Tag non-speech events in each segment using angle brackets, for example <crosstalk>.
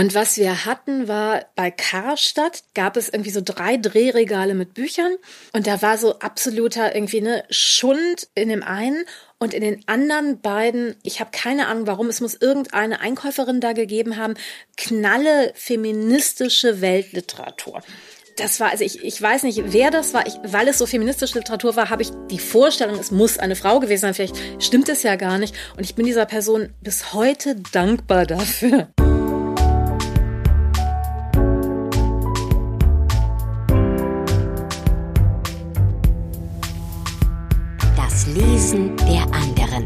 Und was wir hatten, war bei Karstadt gab es irgendwie so drei Drehregale mit Büchern und da war so absoluter irgendwie eine Schund in dem einen und in den anderen beiden, ich habe keine Ahnung warum, es muss irgendeine Einkäuferin da gegeben haben, knalle feministische Weltliteratur das war, also ich, ich weiß nicht, wer das war. Ich, weil es so feministische Literatur war, habe ich die Vorstellung, es muss eine Frau gewesen sein. Vielleicht stimmt es ja gar nicht. Und ich bin dieser Person bis heute dankbar dafür. Lesen der anderen.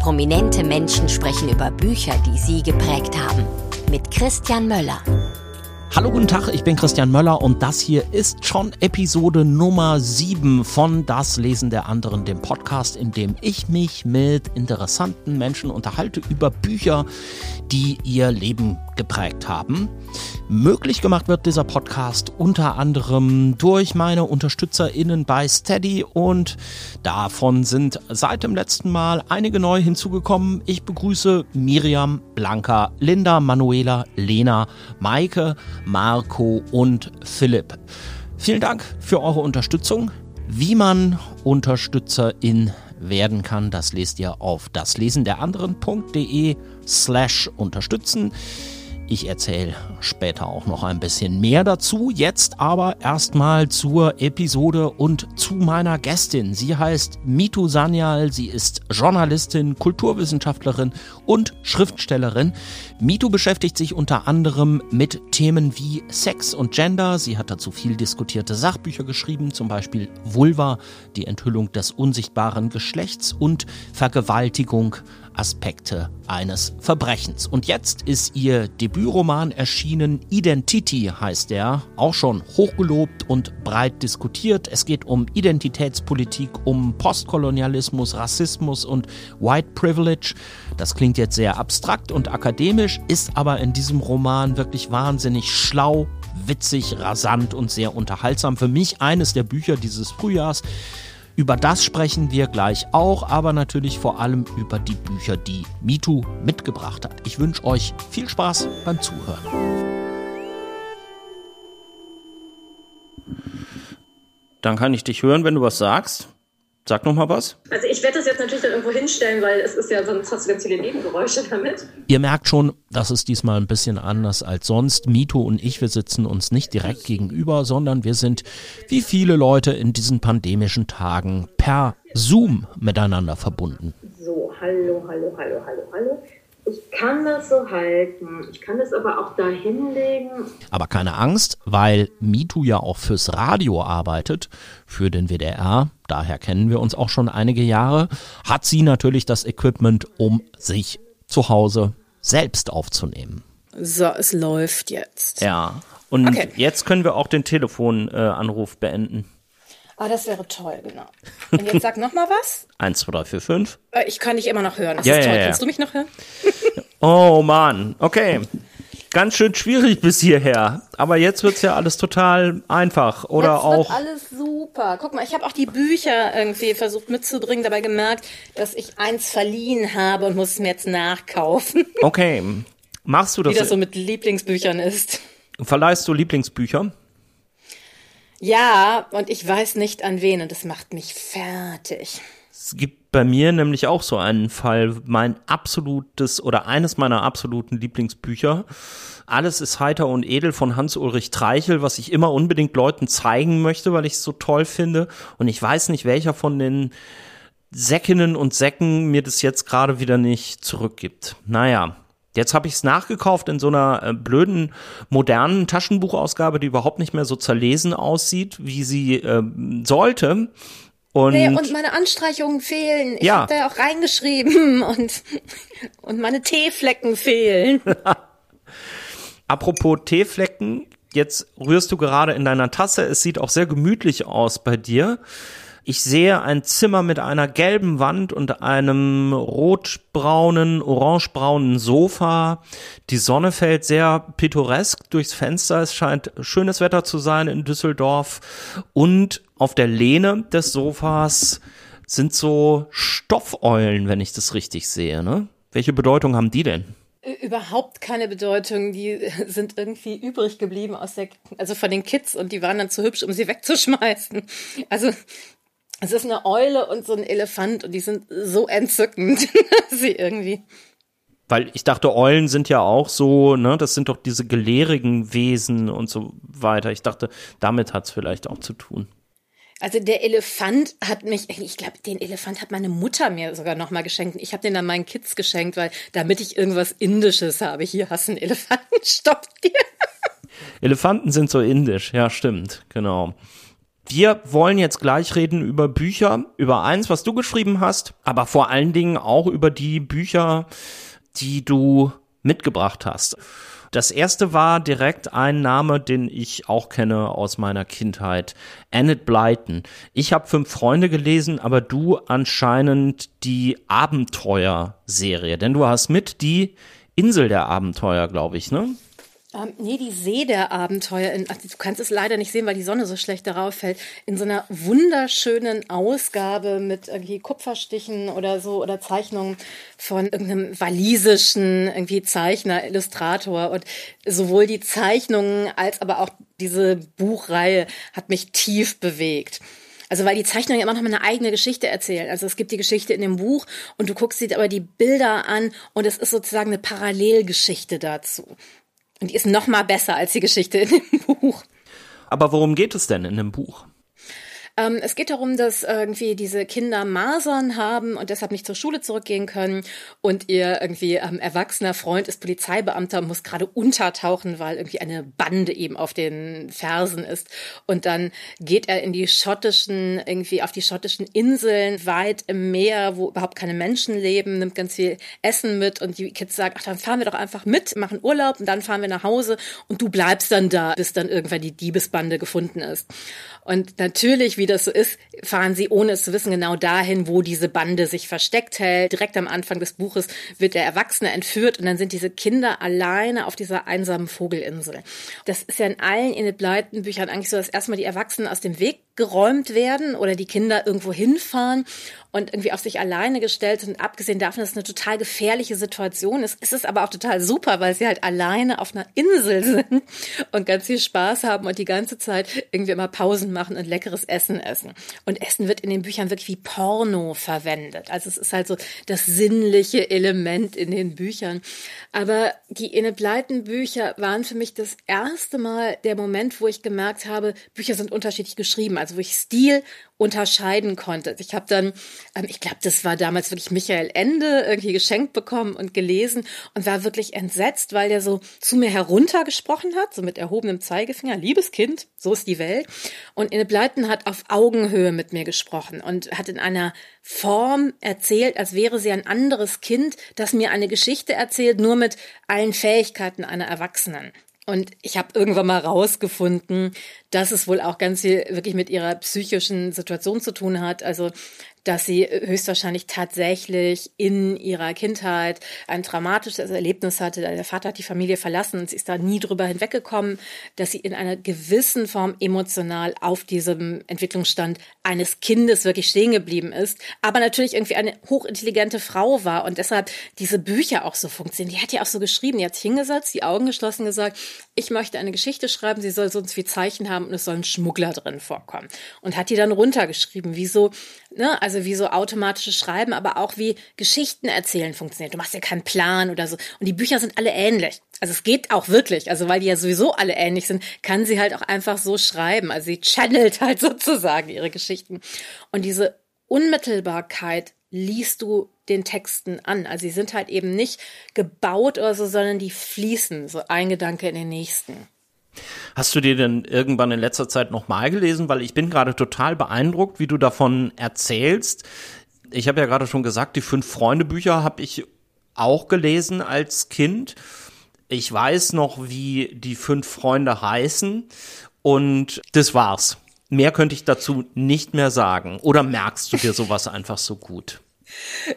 Prominente Menschen sprechen über Bücher, die sie geprägt haben. Mit Christian Möller. Hallo, guten Tag, ich bin Christian Möller und das hier ist schon Episode Nummer 7 von Das Lesen der anderen, dem Podcast, in dem ich mich mit interessanten Menschen unterhalte über Bücher, die ihr Leben geprägt haben. Möglich gemacht wird dieser Podcast unter anderem durch meine UnterstützerInnen bei Steady und davon sind seit dem letzten Mal einige neu hinzugekommen. Ich begrüße Miriam, Blanca, Linda, Manuela, Lena, Maike, Marco und Philipp. Vielen Dank für eure Unterstützung. Wie man Unterstützerin werden kann, das lest ihr auf daslesenderanderen.de slash unterstützen. Ich erzähle später auch noch ein bisschen mehr dazu. Jetzt aber erstmal zur Episode und zu meiner Gästin. Sie heißt Mitu Sanyal. Sie ist Journalistin, Kulturwissenschaftlerin und Schriftstellerin. Mitu beschäftigt sich unter anderem mit Themen wie Sex und Gender. Sie hat dazu viel diskutierte Sachbücher geschrieben, zum Beispiel Vulva, die Enthüllung des unsichtbaren Geschlechts und Vergewaltigung Aspekte eines Verbrechens. Und jetzt ist ihr Debütroman erschienen, Identity heißt er, auch schon hochgelobt und breit diskutiert. Es geht um Identitätspolitik, um Postkolonialismus, Rassismus und White Privilege. Das klingt jetzt sehr abstrakt und akademisch, ist aber in diesem Roman wirklich wahnsinnig schlau, witzig, rasant und sehr unterhaltsam. Für mich eines der Bücher dieses Frühjahrs. Über das sprechen wir gleich auch, aber natürlich vor allem über die Bücher, die MeToo mitgebracht hat. Ich wünsche euch viel Spaß beim Zuhören. Dann kann ich dich hören, wenn du was sagst. Sag noch mal was. Also ich werde das jetzt natürlich dann irgendwo hinstellen, weil es ist ja sonst hast du ganz viele Nebengeräusche damit. Ihr merkt schon, das ist diesmal ein bisschen anders als sonst. Mito und ich, wir sitzen uns nicht direkt gegenüber, sondern wir sind wie viele Leute in diesen pandemischen Tagen per Zoom miteinander verbunden. So, hallo, hallo, hallo, hallo, hallo. Ich kann das so halten. Ich kann das aber auch da hinlegen. Aber keine Angst, weil MeToo ja auch fürs Radio arbeitet, für den WDR. Daher kennen wir uns auch schon einige Jahre. Hat sie natürlich das Equipment, um sich zu Hause selbst aufzunehmen. So, es läuft jetzt. Ja. Und okay. jetzt können wir auch den Telefonanruf äh, beenden. Ah, das wäre toll, genau. Und jetzt sag noch mal was. <laughs> Eins, zwei, drei, vier, fünf. Äh, ich kann dich immer noch hören. Das ja, ist toll. Ja, ja. Kannst du mich noch hören? <laughs> oh Mann, okay. Ganz schön schwierig bis hierher. Aber jetzt wird's ja alles total einfach. Oder jetzt auch. Wird alles super. Guck mal, ich habe auch die Bücher irgendwie versucht mitzubringen, dabei gemerkt, dass ich eins verliehen habe und muss es mir jetzt nachkaufen. Okay. Machst du das? Wie das so mit Lieblingsbüchern ist. Verleihst du Lieblingsbücher? Ja, und ich weiß nicht an wen und das macht mich fertig. Es gibt bei mir nämlich auch so einen Fall, mein absolutes oder eines meiner absoluten Lieblingsbücher. Alles ist heiter und edel von Hans-Ulrich Treichel, was ich immer unbedingt Leuten zeigen möchte, weil ich es so toll finde. Und ich weiß nicht, welcher von den Säckinnen und Säcken mir das jetzt gerade wieder nicht zurückgibt. Naja, Jetzt habe ich es nachgekauft in so einer äh, blöden modernen Taschenbuchausgabe, die überhaupt nicht mehr so zerlesen aussieht, wie sie äh, sollte. Und, nee, und meine Anstreichungen fehlen. Ich ja. habe da ja auch reingeschrieben <laughs> und, und meine Teeflecken fehlen. <laughs> Apropos Teeflecken, jetzt rührst du gerade in deiner Tasse. Es sieht auch sehr gemütlich aus bei dir. Ich sehe ein Zimmer mit einer gelben Wand und einem rotbraunen, orangebraunen Sofa. Die Sonne fällt sehr pittoresk durchs Fenster. Es scheint schönes Wetter zu sein in Düsseldorf. Und auf der Lehne des Sofas sind so Stoffeulen, wenn ich das richtig sehe. Ne? Welche Bedeutung haben die denn? Überhaupt keine Bedeutung. Die <laughs> sind irgendwie übrig geblieben aus der, also von den Kids und die waren dann zu hübsch, um sie wegzuschmeißen. Also es ist eine Eule und so ein Elefant und die sind so entzückend, <laughs> sie irgendwie. Weil ich dachte, Eulen sind ja auch so, ne, das sind doch diese gelehrigen Wesen und so weiter. Ich dachte, damit hat es vielleicht auch zu tun. Also der Elefant hat mich, ich glaube, den Elefant hat meine Mutter mir sogar noch mal geschenkt. Ich habe den dann meinen Kids geschenkt, weil damit ich irgendwas Indisches habe. Hier hast du einen Elefanten, stopp dir. <laughs> Elefanten sind so indisch, ja stimmt, genau. Wir wollen jetzt gleich reden über Bücher, über eins, was du geschrieben hast, aber vor allen Dingen auch über die Bücher, die du mitgebracht hast. Das erste war direkt ein Name, den ich auch kenne aus meiner Kindheit. Annette Blyton. Ich habe fünf Freunde gelesen, aber du anscheinend die Abenteuerserie. Denn du hast mit die Insel der Abenteuer, glaube ich, ne? Ähm, nee, die See der Abenteuer. In, also du kannst es leider nicht sehen, weil die Sonne so schlecht darauf fällt. In so einer wunderschönen Ausgabe mit irgendwie Kupferstichen oder so oder Zeichnungen von irgendeinem walisischen irgendwie Zeichner, Illustrator. Und sowohl die Zeichnungen als aber auch diese Buchreihe hat mich tief bewegt. Also weil die Zeichnungen immer noch eine eigene Geschichte erzählen. Also es gibt die Geschichte in dem Buch und du guckst dir aber die Bilder an und es ist sozusagen eine Parallelgeschichte dazu. Und die ist noch mal besser als die Geschichte in dem Buch. Aber worum geht es denn in dem Buch? Ähm, es geht darum, dass irgendwie diese Kinder Masern haben und deshalb nicht zur Schule zurückgehen können und ihr irgendwie ähm, erwachsener Freund ist Polizeibeamter und muss gerade untertauchen, weil irgendwie eine Bande eben auf den Fersen ist. Und dann geht er in die schottischen, irgendwie auf die schottischen Inseln weit im Meer, wo überhaupt keine Menschen leben, nimmt ganz viel Essen mit und die Kids sagen, ach, dann fahren wir doch einfach mit, machen Urlaub und dann fahren wir nach Hause und du bleibst dann da, bis dann irgendwann die Diebesbande gefunden ist. Und natürlich, wie das so ist, fahren sie, ohne es zu wissen, genau dahin, wo diese Bande sich versteckt hält. Direkt am Anfang des Buches wird der Erwachsene entführt und dann sind diese Kinder alleine auf dieser einsamen Vogelinsel. Das ist ja in allen Enid Blyton Büchern eigentlich so, dass erstmal die Erwachsenen aus dem Weg geräumt werden oder die Kinder irgendwo hinfahren und irgendwie auf sich alleine gestellt sind. Abgesehen davon, dass es eine total gefährliche Situation ist, ist es aber auch total super, weil sie halt alleine auf einer Insel sind und ganz viel Spaß haben und die ganze Zeit irgendwie immer Pausen machen und leckeres Essen essen. Und Essen wird in den Büchern wirklich wie Porno verwendet. Also es ist halt so das sinnliche Element in den Büchern. Aber die Enid Blyton Bücher waren für mich das erste Mal der Moment, wo ich gemerkt habe, Bücher sind unterschiedlich geschrieben. Also wo ich Stil unterscheiden konnte. Ich habe dann, ähm, ich glaube, das war damals wirklich Michael Ende irgendwie geschenkt bekommen und gelesen und war wirklich entsetzt, weil der so zu mir heruntergesprochen hat, so mit erhobenem Zeigefinger, liebes Kind, so ist die Welt. Und Inne Bleiten hat auf Augenhöhe mit mir gesprochen und hat in einer Form erzählt, als wäre sie ein anderes Kind, das mir eine Geschichte erzählt, nur mit allen Fähigkeiten einer Erwachsenen. Und ich habe irgendwann mal rausgefunden, dass es wohl auch ganz viel wirklich mit ihrer psychischen Situation zu tun hat. Also dass sie höchstwahrscheinlich tatsächlich in ihrer Kindheit ein traumatisches Erlebnis hatte. Der Vater hat die Familie verlassen und sie ist da nie drüber hinweggekommen, dass sie in einer gewissen Form emotional auf diesem Entwicklungsstand eines Kindes wirklich stehen geblieben ist, aber natürlich irgendwie eine hochintelligente Frau war und deshalb diese Bücher auch so funktionieren. Die hat ja auch so geschrieben, die hat sich hingesetzt, die Augen geschlossen gesagt, ich möchte eine Geschichte schreiben, sie soll sonst wie Zeichen haben und es soll ein Schmuggler drin vorkommen. Und hat die dann runtergeschrieben, wie so, ne, also wie so automatisches Schreiben, aber auch wie Geschichten erzählen funktioniert. Du machst ja keinen Plan oder so. Und die Bücher sind alle ähnlich. Also es geht auch wirklich, also weil die ja sowieso alle ähnlich sind, kann sie halt auch einfach so schreiben. Also sie channelt halt <laughs> sozusagen ihre Geschichten. Und diese Unmittelbarkeit liest du den Texten an. Also sie sind halt eben nicht gebaut oder so, sondern die fließen so ein Gedanke in den nächsten. Hast du dir denn irgendwann in letzter Zeit nochmal gelesen? Weil ich bin gerade total beeindruckt, wie du davon erzählst. Ich habe ja gerade schon gesagt, die fünf Freunde Bücher habe ich auch gelesen als Kind. Ich weiß noch, wie die fünf Freunde heißen und das war's. Mehr könnte ich dazu nicht mehr sagen. Oder merkst du dir sowas einfach so gut?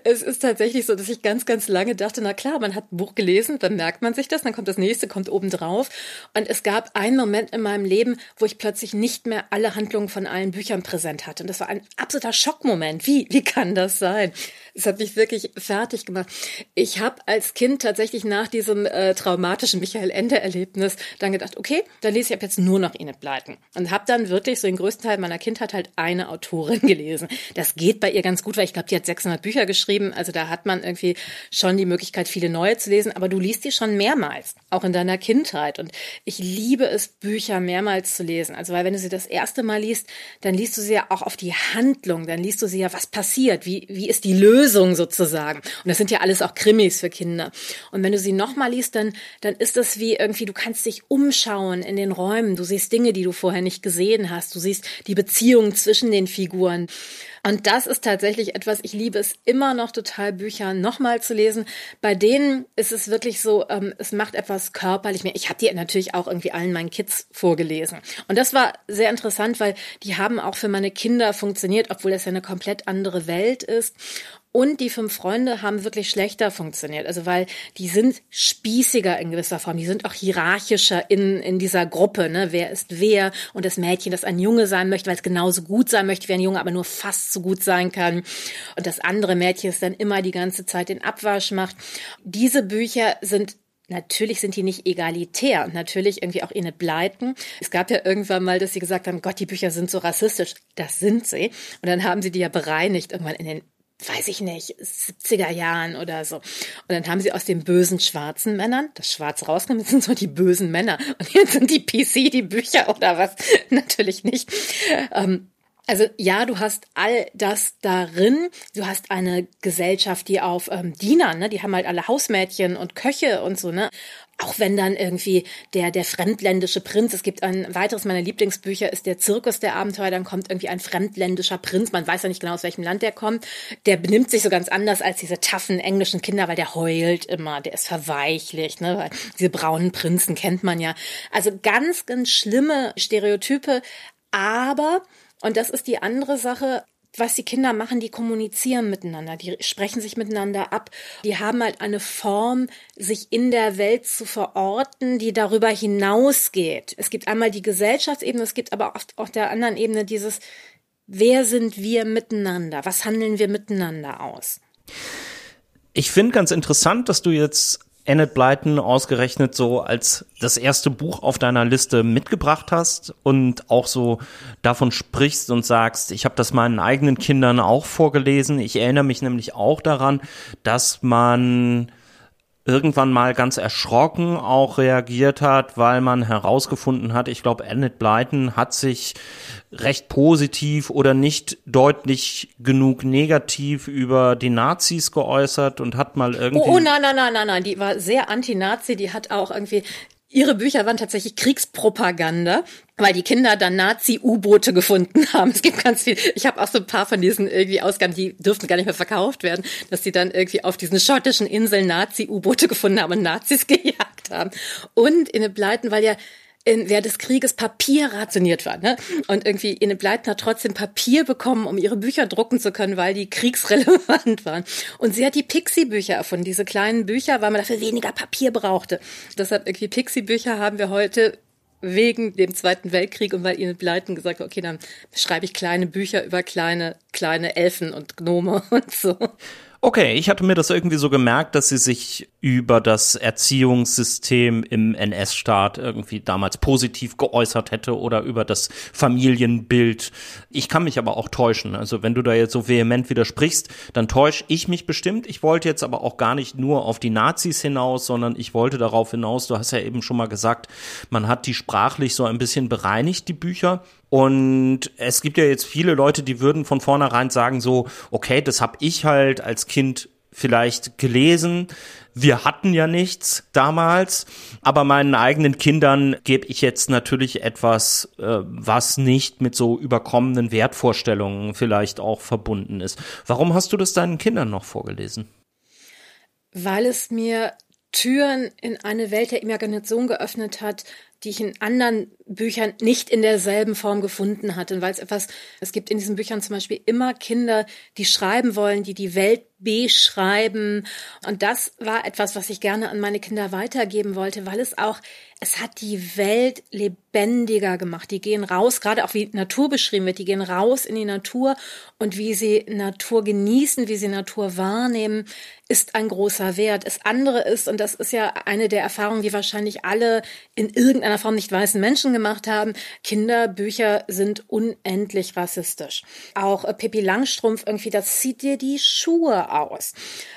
Es ist tatsächlich so, dass ich ganz, ganz lange dachte, na klar, man hat ein Buch gelesen, dann merkt man sich das, dann kommt das nächste, kommt oben drauf. Und es gab einen Moment in meinem Leben, wo ich plötzlich nicht mehr alle Handlungen von allen Büchern präsent hatte. Und das war ein absoluter Schockmoment. Wie, wie kann das sein? Das hat mich wirklich fertig gemacht. Ich habe als Kind tatsächlich nach diesem äh, traumatischen Michael Ende-Erlebnis dann gedacht, okay, dann lese ich ab jetzt nur noch Enid Blyton. Und habe dann wirklich so den größten Teil meiner Kindheit halt eine Autorin <laughs> gelesen. Das geht bei ihr ganz gut, weil ich glaube, die hat 600 Bücher geschrieben. Also da hat man irgendwie schon die Möglichkeit, viele neue zu lesen. Aber du liest die schon mehrmals, auch in deiner Kindheit. Und ich liebe es, Bücher mehrmals zu lesen. Also weil wenn du sie das erste Mal liest, dann liest du sie ja auch auf die Handlung. Dann liest du sie ja, was passiert, wie, wie ist die Lösung Lösung sozusagen. Und das sind ja alles auch Krimis für Kinder. Und wenn du sie nochmal liest, dann, dann ist das wie irgendwie, du kannst dich umschauen in den Räumen. Du siehst Dinge, die du vorher nicht gesehen hast. Du siehst die Beziehung zwischen den Figuren. Und das ist tatsächlich etwas, ich liebe es immer noch total, Bücher nochmal zu lesen. Bei denen ist es wirklich so, ähm, es macht etwas körperlich mehr. Ich habe die natürlich auch irgendwie allen meinen Kids vorgelesen. Und das war sehr interessant, weil die haben auch für meine Kinder funktioniert, obwohl das ja eine komplett andere Welt ist. Und die fünf Freunde haben wirklich schlechter funktioniert. Also weil die sind spießiger in gewisser Form. Die sind auch hierarchischer in, in dieser Gruppe. Ne? Wer ist wer? Und das Mädchen, das ein Junge sein möchte, weil es genauso gut sein möchte wie ein Junge, aber nur fast so gut sein kann. Und das andere Mädchen, das dann immer die ganze Zeit den Abwasch macht. Diese Bücher sind Natürlich sind die nicht egalitär und natürlich irgendwie auch ihnen Bleiten. Es gab ja irgendwann mal, dass sie gesagt haben, Gott, die Bücher sind so rassistisch. Das sind sie. Und dann haben sie die ja bereinigt, irgendwann in den weiß ich nicht, 70er Jahren oder so. Und dann haben sie aus den bösen schwarzen Männern das Schwarz rausgenommen, <laughs> sind so die bösen Männer. Und jetzt sind die PC die Bücher oder was? <laughs> Natürlich nicht. Ähm, also ja, du hast all das darin. Du hast eine Gesellschaft, die auf ähm, Diener, ne, die haben halt alle Hausmädchen und Köche und so, ne. Auch wenn dann irgendwie der, der fremdländische Prinz, es gibt ein weiteres meiner Lieblingsbücher, ist der Zirkus der Abenteuer, dann kommt irgendwie ein fremdländischer Prinz, man weiß ja nicht genau, aus welchem Land der kommt, der benimmt sich so ganz anders als diese taffen englischen Kinder, weil der heult immer, der ist verweichlicht, ne, weil diese braunen Prinzen kennt man ja. Also ganz, ganz schlimme Stereotype, aber und das ist die andere Sache, was die Kinder machen, die kommunizieren miteinander, die sprechen sich miteinander ab, die haben halt eine Form, sich in der Welt zu verorten, die darüber hinausgeht. Es gibt einmal die Gesellschaftsebene, es gibt aber auf, auf der anderen Ebene dieses, wer sind wir miteinander, was handeln wir miteinander aus. Ich finde ganz interessant, dass du jetzt Annette Blyton ausgerechnet so als das erste Buch auf deiner Liste mitgebracht hast und auch so davon sprichst und sagst, ich habe das meinen eigenen Kindern auch vorgelesen. Ich erinnere mich nämlich auch daran, dass man irgendwann mal ganz erschrocken auch reagiert hat, weil man herausgefunden hat, ich glaube, Annette Blyton hat sich recht positiv oder nicht deutlich genug negativ über die Nazis geäußert und hat mal irgendwie. Oh, oh nein, nein, nein, nein, nein, die war sehr anti-Nazi, die hat auch irgendwie Ihre Bücher waren tatsächlich Kriegspropaganda, weil die Kinder dann Nazi-U-Boote gefunden <laughs> haben. Es gibt ganz viel. Ich habe auch so ein paar von diesen irgendwie Ausgaben, die dürften gar nicht mehr verkauft werden, dass sie dann irgendwie auf diesen schottischen Inseln Nazi-U-Boote gefunden haben und Nazis <laughs> gejagt haben. Und in den Pleiten, weil ja in, während des Krieges Papier rationiert war. Ne? Und irgendwie Ine Bleiten hat trotzdem Papier bekommen, um ihre Bücher drucken zu können, weil die kriegsrelevant waren. Und sie hat die Pixie-Bücher erfunden, diese kleinen Bücher, weil man dafür weniger Papier brauchte. Deshalb irgendwie Pixie-Bücher haben wir heute wegen dem Zweiten Weltkrieg und weil Ine Bleiten gesagt hat, okay, dann schreibe ich kleine Bücher über kleine, kleine Elfen und Gnome <laughs> und so. Okay, ich hatte mir das irgendwie so gemerkt, dass sie sich über das Erziehungssystem im NS-Staat irgendwie damals positiv geäußert hätte oder über das Familienbild. Ich kann mich aber auch täuschen. Also wenn du da jetzt so vehement widersprichst, dann täusche ich mich bestimmt. Ich wollte jetzt aber auch gar nicht nur auf die Nazis hinaus, sondern ich wollte darauf hinaus, du hast ja eben schon mal gesagt, man hat die sprachlich so ein bisschen bereinigt, die Bücher. Und es gibt ja jetzt viele Leute, die würden von vornherein sagen so, okay, das habe ich halt als Kind vielleicht gelesen. Wir hatten ja nichts damals, aber meinen eigenen Kindern gebe ich jetzt natürlich etwas, äh, was nicht mit so überkommenen Wertvorstellungen vielleicht auch verbunden ist. Warum hast du das deinen Kindern noch vorgelesen? Weil es mir Türen in eine Welt der Imagination geöffnet hat, die ich in anderen Büchern nicht in derselben Form gefunden hatte, weil es etwas, es gibt in diesen Büchern zum Beispiel immer Kinder, die schreiben wollen, die die Welt beschreiben. Und das war etwas, was ich gerne an meine Kinder weitergeben wollte, weil es auch, es hat die Welt lebendiger gemacht. Die gehen raus, gerade auch wie Natur beschrieben wird, die gehen raus in die Natur und wie sie Natur genießen, wie sie Natur wahrnehmen, ist ein großer Wert. Das andere ist, und das ist ja eine der Erfahrungen, die wahrscheinlich alle in irgendeiner Form nicht weißen Menschen gemacht haben, Kinderbücher sind unendlich rassistisch. Auch äh, Pippi Langstrumpf irgendwie, das zieht dir die Schuhe aus.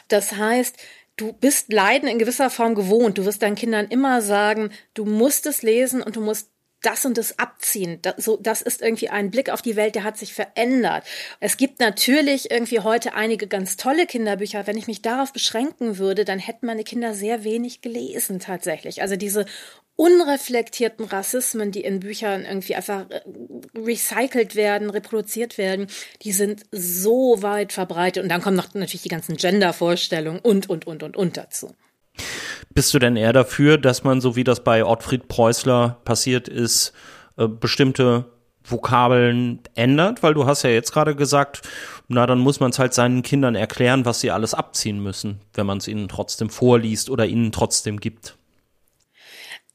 Das heißt, du bist Leiden in gewisser Form gewohnt. Du wirst deinen Kindern immer sagen, du musst es lesen und du musst das und das abziehen. Das, so, das ist irgendwie ein Blick auf die Welt, der hat sich verändert. Es gibt natürlich irgendwie heute einige ganz tolle Kinderbücher. Wenn ich mich darauf beschränken würde, dann hätten meine Kinder sehr wenig gelesen tatsächlich. Also diese unreflektierten Rassismen, die in Büchern irgendwie einfach äh, recycelt werden, reproduziert werden, die sind so weit verbreitet. Und dann kommen noch natürlich die ganzen Gender-Vorstellungen und, und, und, und, und dazu. Bist du denn eher dafür, dass man, so wie das bei Ottfried Preußler passiert ist, äh, bestimmte Vokabeln ändert? Weil du hast ja jetzt gerade gesagt, na, dann muss man es halt seinen Kindern erklären, was sie alles abziehen müssen, wenn man es ihnen trotzdem vorliest oder ihnen trotzdem gibt.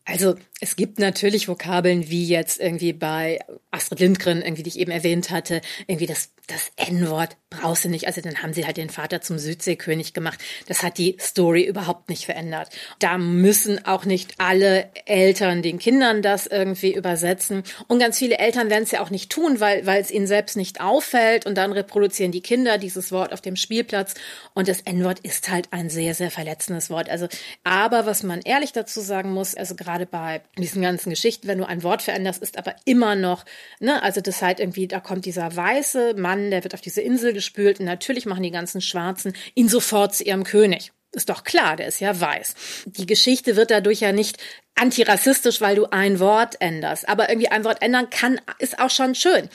Also es gibt natürlich Vokabeln wie jetzt irgendwie bei Astrid Lindgren, irgendwie die ich eben erwähnt hatte, irgendwie das, das N-Wort brauchst du nicht. Also dann haben sie halt den Vater zum Südseekönig gemacht. Das hat die Story überhaupt nicht verändert. Da müssen auch nicht alle Eltern den Kindern das irgendwie übersetzen. Und ganz viele Eltern werden es ja auch nicht tun, weil, weil es ihnen selbst nicht auffällt. Und dann reproduzieren die Kinder dieses Wort auf dem Spielplatz. Und das N-Wort ist halt ein sehr, sehr verletzendes Wort. Also, aber was man ehrlich dazu sagen muss, also gerade bei diesen ganzen Geschichten, wenn du ein Wort veränderst, ist aber immer noch, ne, also das halt irgendwie, da kommt dieser weiße Mann, der wird auf diese Insel gespült und natürlich machen die ganzen Schwarzen ihn sofort zu ihrem König. Ist doch klar, der ist ja weiß. Die Geschichte wird dadurch ja nicht antirassistisch, weil du ein Wort änderst. Aber irgendwie ein Wort ändern kann, ist auch schon schön.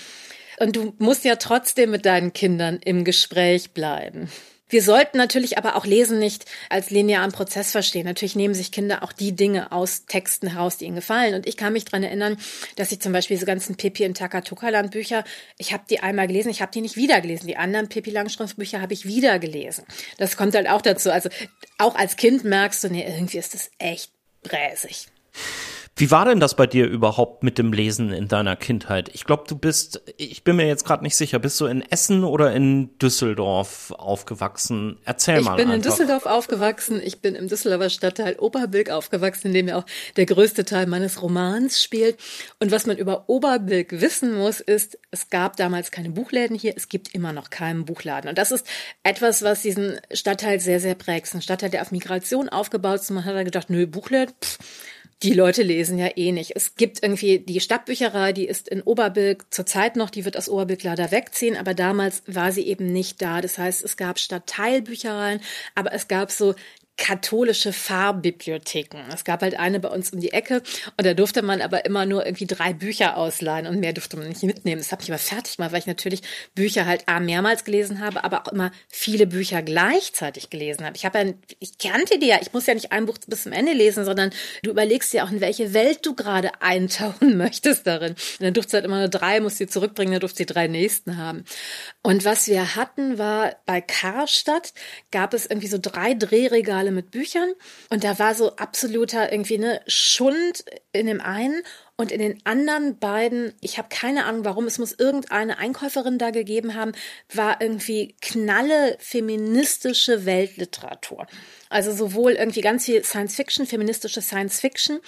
Und du musst ja trotzdem mit deinen Kindern im Gespräch bleiben. Wir sollten natürlich aber auch Lesen nicht als linearen Prozess verstehen. Natürlich nehmen sich Kinder auch die Dinge aus Texten heraus, die ihnen gefallen. Und ich kann mich dran erinnern, dass ich zum Beispiel diese ganzen Pippi in Takatukaland Bücher, ich habe die einmal gelesen, ich habe die nicht wieder gelesen. Die anderen Pippi Langstrumpf Bücher habe ich wieder gelesen. Das kommt halt auch dazu. Also auch als Kind merkst du, nee, irgendwie ist das echt bräsig. Wie war denn das bei dir überhaupt mit dem Lesen in deiner Kindheit? Ich glaube, du bist, ich bin mir jetzt gerade nicht sicher, bist du in Essen oder in Düsseldorf aufgewachsen? Erzähl ich mal. Ich bin einfach. in Düsseldorf aufgewachsen. Ich bin im Düsseldorfer Stadtteil Oberbilk aufgewachsen, in dem ja auch der größte Teil meines Romans spielt. Und was man über Oberbilk wissen muss, ist, es gab damals keine Buchläden hier. Es gibt immer noch keinen Buchladen. Und das ist etwas, was diesen Stadtteil sehr, sehr prägt. Ein Stadtteil, der auf Migration aufgebaut ist. Und man hat da gedacht, nö, Buchläden, pff, die Leute lesen ja eh nicht. Es gibt irgendwie die Stadtbücherei, die ist in Oberbilk zurzeit noch, die wird aus Oberbilk leider wegziehen, aber damals war sie eben nicht da. Das heißt, es gab Stadtteilbüchereien, aber es gab so katholische Fahrbibliotheken. Es gab halt eine bei uns um die Ecke und da durfte man aber immer nur irgendwie drei Bücher ausleihen und mehr durfte man nicht mitnehmen. Das hat mich aber fertig gemacht, weil ich natürlich Bücher halt A, mehrmals gelesen habe, aber auch immer viele Bücher gleichzeitig gelesen habe. Ich habe ja, ich kannte die ja, ich muss ja nicht ein Buch bis zum Ende lesen, sondern du überlegst ja auch, in welche Welt du gerade eintauchen <laughs> möchtest darin. Und dann durfte halt immer nur drei, musst sie zurückbringen, dann durfte die drei nächsten haben. Und was wir hatten war, bei Karstadt gab es irgendwie so drei Drehregale Regale mit Büchern und da war so absoluter irgendwie eine Schund in dem einen und in den anderen beiden, ich habe keine Ahnung warum, es muss irgendeine Einkäuferin da gegeben haben, war irgendwie knalle feministische Weltliteratur. Also sowohl irgendwie ganz viel Science Fiction, feministische Science Fiction,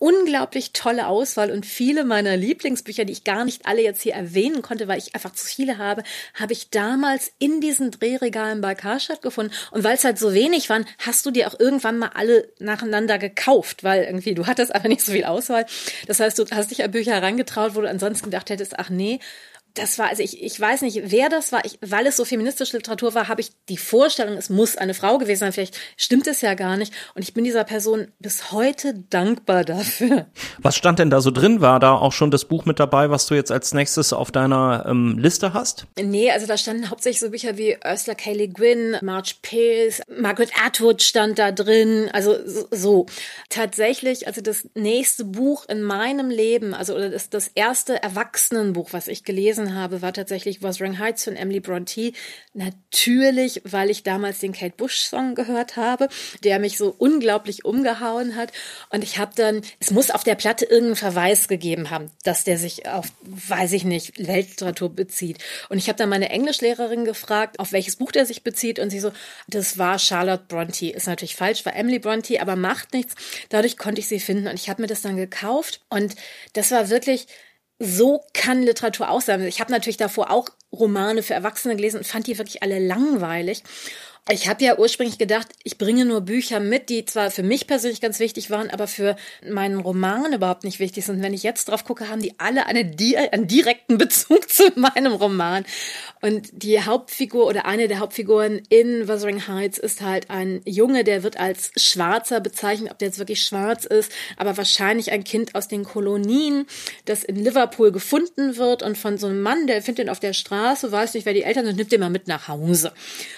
unglaublich tolle Auswahl und viele meiner Lieblingsbücher, die ich gar nicht alle jetzt hier erwähnen konnte, weil ich einfach zu viele habe, habe ich damals in diesen Drehregalen bei Karstadt gefunden. Und weil es halt so wenig waren, hast du dir auch irgendwann mal alle nacheinander gekauft, weil irgendwie du hattest einfach nicht so viel Auswahl. Das heißt, du hast dich an Bücher herangetraut, wo du ansonsten gedacht hättest, ach nee, das war, also ich, ich weiß nicht, wer das war, ich, weil es so feministische Literatur war, habe ich die Vorstellung, es muss eine Frau gewesen sein. Vielleicht stimmt es ja gar nicht. Und ich bin dieser Person bis heute dankbar dafür. Was stand denn da so drin? War da auch schon das Buch mit dabei, was du jetzt als nächstes auf deiner ähm, Liste hast? Nee, also da standen hauptsächlich so Bücher wie Ursula K. Le Guin, Marge Pierce, Margaret Atwood stand da drin. Also so. so. Tatsächlich, also das nächste Buch in meinem Leben, also oder das, das erste Erwachsenenbuch, was ich gelesen habe, war tatsächlich Wuthering Heights von Emily Bronte. Natürlich, weil ich damals den Kate Bush Song gehört habe, der mich so unglaublich umgehauen hat. Und ich habe dann, es muss auf der Platte irgendeinen Verweis gegeben haben, dass der sich auf, weiß ich nicht, Weltliteratur bezieht. Und ich habe dann meine Englischlehrerin gefragt, auf welches Buch der sich bezieht. Und sie so, das war Charlotte Bronte. Ist natürlich falsch, war Emily Bronte, aber macht nichts. Dadurch konnte ich sie finden. Und ich habe mir das dann gekauft. Und das war wirklich so kann Literatur auch sein. Ich habe natürlich davor auch Romane für Erwachsene gelesen und fand die wirklich alle langweilig. Ich habe ja ursprünglich gedacht, ich bringe nur Bücher mit, die zwar für mich persönlich ganz wichtig waren, aber für meinen Roman überhaupt nicht wichtig sind. Wenn ich jetzt drauf gucke, haben die alle eine, einen direkten <laughs> Bezug zu meinem Roman. Und die Hauptfigur oder eine der Hauptfiguren in Wuthering Heights ist halt ein Junge, der wird als Schwarzer bezeichnet, ob der jetzt wirklich schwarz ist, aber wahrscheinlich ein Kind aus den Kolonien, das in Liverpool gefunden wird und von so einem Mann, der findet ihn auf der Straße, weiß nicht, wer die Eltern sind, nimmt den mal mit nach Hause.